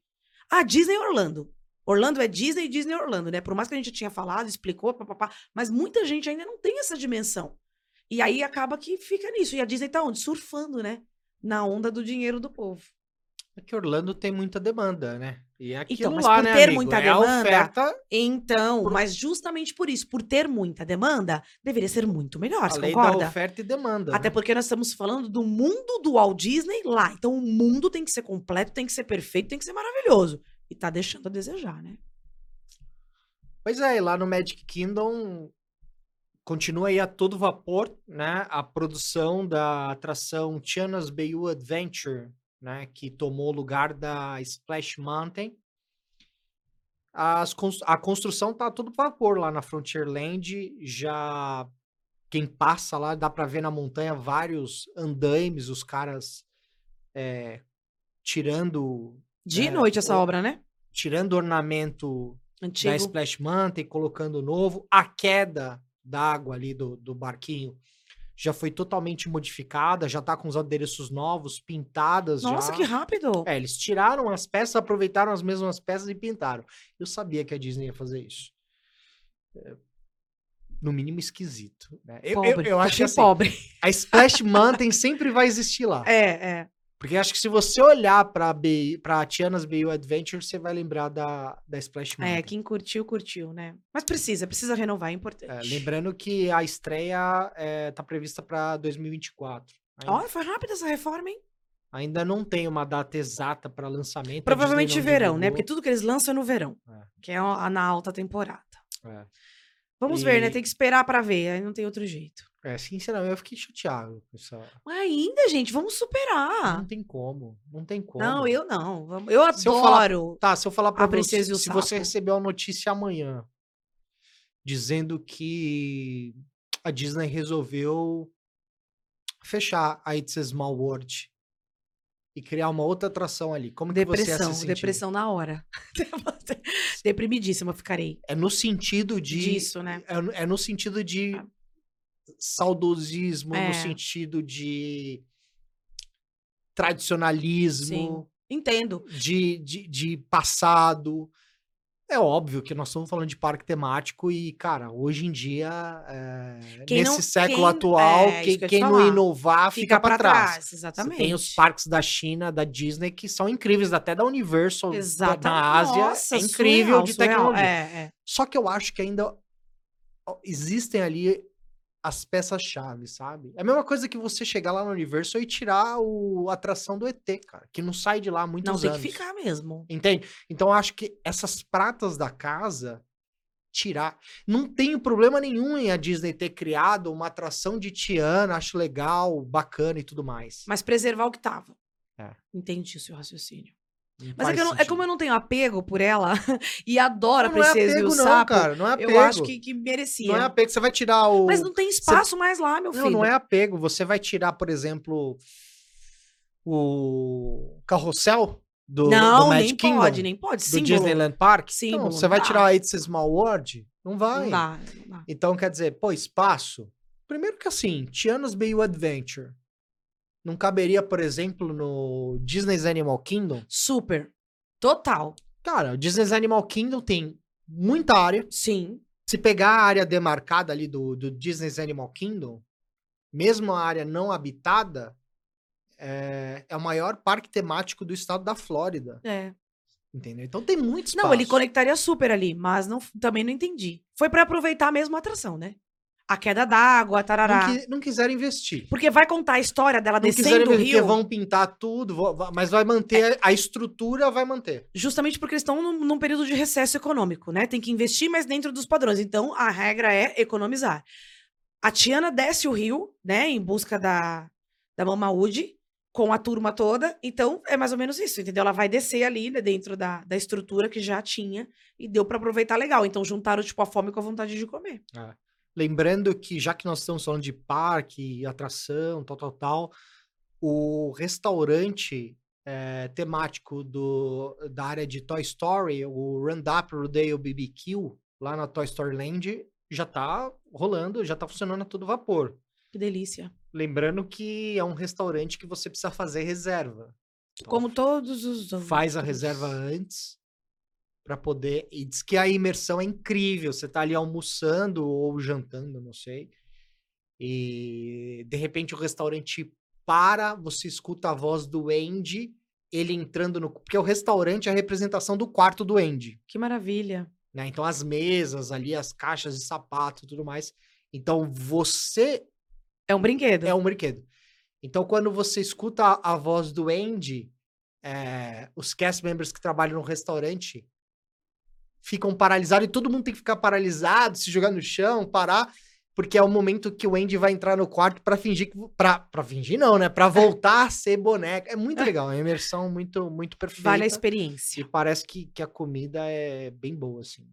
Ah, Disney Orlando. Orlando é Disney e Disney Orlando, né? Por mais que a gente tinha falado, explicou, papapá, mas muita gente ainda não tem essa dimensão. E aí acaba que fica nisso. E a Disney tá onde? Surfando, né? Na onda do dinheiro do povo. É que Orlando tem muita demanda, né? E é aquilo mas lá, por né, ter amigo? muita é demanda, oferta, Então, Por- mas justamente por isso, por ter muita demanda, deveria ser muito melhor, a você concorda? oferta e demanda. Até né? porque nós estamos falando do mundo do Walt Disney lá. Então o mundo tem que ser completo, tem que ser perfeito, tem que ser maravilhoso. E tá deixando a desejar, né? Pois é, e lá no Magic Kingdom continua aí a todo vapor, né? A produção da atração Tiana's Bayou Adventure, né? Que tomou o lugar da Splash Mountain. As a construção tá a todo vapor lá na Frontierland. Já quem passa lá dá para ver na montanha vários andaimes, os caras é, tirando De É, noite essa o- obra, né? tirando ornamento da Antigo. Splash Mountain, colocando novo. A queda d'água ali do, do barquinho já foi totalmente modificada, já tá com os adereços novos, pintadas Nossa, já. que rápido! É, eles tiraram as peças, aproveitaram as mesmas peças e pintaram. Eu sabia que a Disney ia fazer isso. É, no mínimo esquisito. né? Eu, eu- Pobre. eu acho assim, pobre. a Splash Mountain sempre vai existir lá. É, é. Porque acho que se você olhar pra, Bay- pra Tiana's Bayou Adventure, você vai lembrar da, da Splash Mountain. É, quem curtiu, curtiu, né? Mas precisa, precisa renovar, é importante. É, lembrando que a estreia está prevista para 2024. Ainda, Ó, foi rápida essa reforma, hein? ainda não tem uma data exata para lançamento. a Provavelmente verão, né? Porque tudo que eles lançam é no verão. É. Que é a- na alta temporada. É. Vamos ver, né? E- Tem que esperar pra ver, aí não tem outro jeito. É, sinceramente, eu fiquei chateado com essa. Mas ainda, gente, vamos superar. Não tem como. Não tem como. Ah. Não, eu não. Eu Se eu falar- adoro. Tá, se eu falar para A você, se você Sapo. receber uma notícia amanhã dizendo que a Disney resolveu fechar a It's a Small World e criar uma outra atração ali, como que você ia Depressão, depressão na hora. Deprimidíssima eu ficarei. É no sentido de Disso, né? é, é no sentido de saudosismo, É. no sentido de tradicionalismo, Entendo. de, de, de passado. É óbvio que nós estamos falando de parque temático e, cara, hoje em dia, é, nesse não- século quem- atual, é, quem, quem não inovar fica, para trás. Você Exatamente. Tem os parques da China, da Disney, que são incríveis, até da Universal Exatamente. na Ásia. Nossa, é incrível surreal, de tecnologia. É, é. Só que eu acho que ainda existem ali as peças-chave, sabe? É a mesma coisa que você chegar lá no Universal e tirar o, a atração do ET, cara, que não sai de lá há muitos Não, tem anos. que ficar mesmo. Entende? Então acho que essas pratas da casa tirar. Não tenho problema nenhum em a Disney ter criado uma atração de Tiana, acho legal, bacana e tudo mais. Mas preservar o que tava. É. Entendi o seu raciocínio. Não Mas é, eu não- é como eu não tenho apego por ela e adoro Não, a não é princesa e apego o não, sapo, cara, não é apego. eu acho que, que merecia. Não é apego, você vai tirar o... Mas não tem espaço mais lá, meu filho. Não, não é apego. Você vai tirar, por exemplo, o carrossel do, Não, do nem Magic Kingdom, pode, nem pode. do Símbolo. Disneyland Park. Símbolo, então, você vai dá. tirar a It's a Small World? Não vai. Não dá, não dá. Então, quer dizer, pô, espaço. Primeiro que assim, Tiana's Bayou Adventure não caberia, por exemplo, no Disney's Animal Kingdom. Super. Total. Cara, o Disney's Animal Kingdom tem muita área. Sim. Se pegar a área demarcada ali do, do Disney's Animal Kingdom, mesmo a área não habitada, é, é o maior parque temático do estado da Flórida. É. Entendeu? Então tem muito espaço. Não, ele conectaria super ali, mas não, também não entendi. Foi pra aproveitar mesmo a atração, né? A queda d'água, tarará. Não, qui- não quiseram investir. Porque vai contar a história dela Não quiseram descendo o rio. vão pintar tudo, mas vai manter, a estrutura vai manter. Justamente porque eles estão num, num período de recesso econômico, né? Tem que investir, mas dentro dos padrões. Então, a regra é economizar. A Tiana desce o rio, né? Em busca da, da Mamaúde, com a turma toda. Então, é mais ou menos isso, entendeu? Ela vai descer ali, né, dentro da, da estrutura que já tinha. E deu pra aproveitar legal. Então, juntaram, tipo, a fome com a vontade de comer. Lembrando que, já que nós estamos falando de parque, atração, tal, tal, tal, o restaurante eh, temático do, da área de Toy Story, o Roundup Rodeo BBQ, lá na Toy Story Land, já tá rolando, já tá funcionando a todo vapor. Que delícia. Lembrando que é um restaurante que você precisa fazer reserva. Então, Como todos os outros. faz a reserva antes para poder. E diz que a imersão é incrível. Você tá ali almoçando ou jantando, não sei. E de repente o restaurante para, você escuta a voz do Andy, ele entrando no. Porque o restaurante é a representação do quarto do Andy. Que maravilha. Né? Então as mesas ali, as caixas de sapato e tudo mais. Então você É um brinquedo. é um brinquedo. Então, quando você escuta a, a voz do Andy, é, os cast members que trabalham no restaurante ficam paralisados e todo mundo tem que ficar paralisado, se jogar no chão, parar, porque é o momento que o Andy vai entrar no quarto pra fingir que para para fingir não, né? Pra voltar a ser boneca. É muito legal, é uma imersão muito muito perfeita. Vale a E experiência. parece que, que a comida é bem boa assim.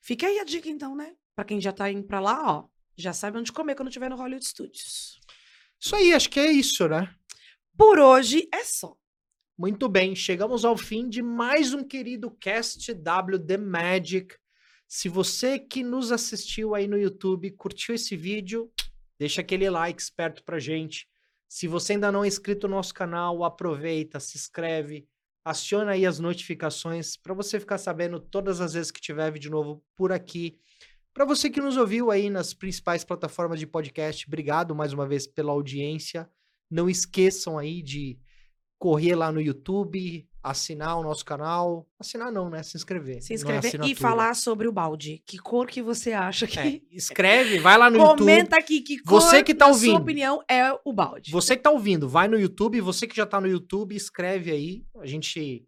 Fica aí a dica, então, né? Pra quem já tá indo pra lá, ó. Já sabe onde comer quando tiver no Hollywood Studios. Isso aí, acho que é isso, né? Por hoje é só. Muito bem, chegamos ao fim de mais um querido Cast W The Magic. Se você que nos assistiu aí no YouTube curtiu esse vídeo, deixa aquele like esperto pra gente. Se você ainda não é inscrito no nosso canal, aproveita, se inscreve, aciona aí as notificações para você ficar sabendo todas as vezes que tiver vídeo novo por aqui. Para você que nos ouviu aí nas principais plataformas de podcast, obrigado mais uma vez pela audiência. Não esqueçam aí de correr lá no YouTube, assinar o nosso canal. Assinar não, né? Se inscrever. Se não é inscrever e falar sobre o balde. Que cor que você acha que. É, escreve, vai lá no YouTube. Comenta aqui que cor, Você que tá na ouvindo. sua opinião, é o balde. Você que tá ouvindo, vai no YouTube. Você que já tá no YouTube, escreve aí. A gente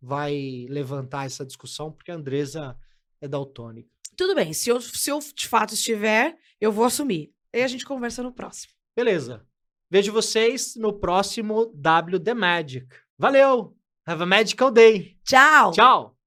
vai levantar essa discussão, porque a Andresa é daltônica. Tudo bem, se eu, se eu de fato estiver, eu vou assumir. Aí a gente conversa no próximo. Beleza. Vejo vocês no próximo W The Magic. Valeu! Have a magical day. Tchau! Tchau!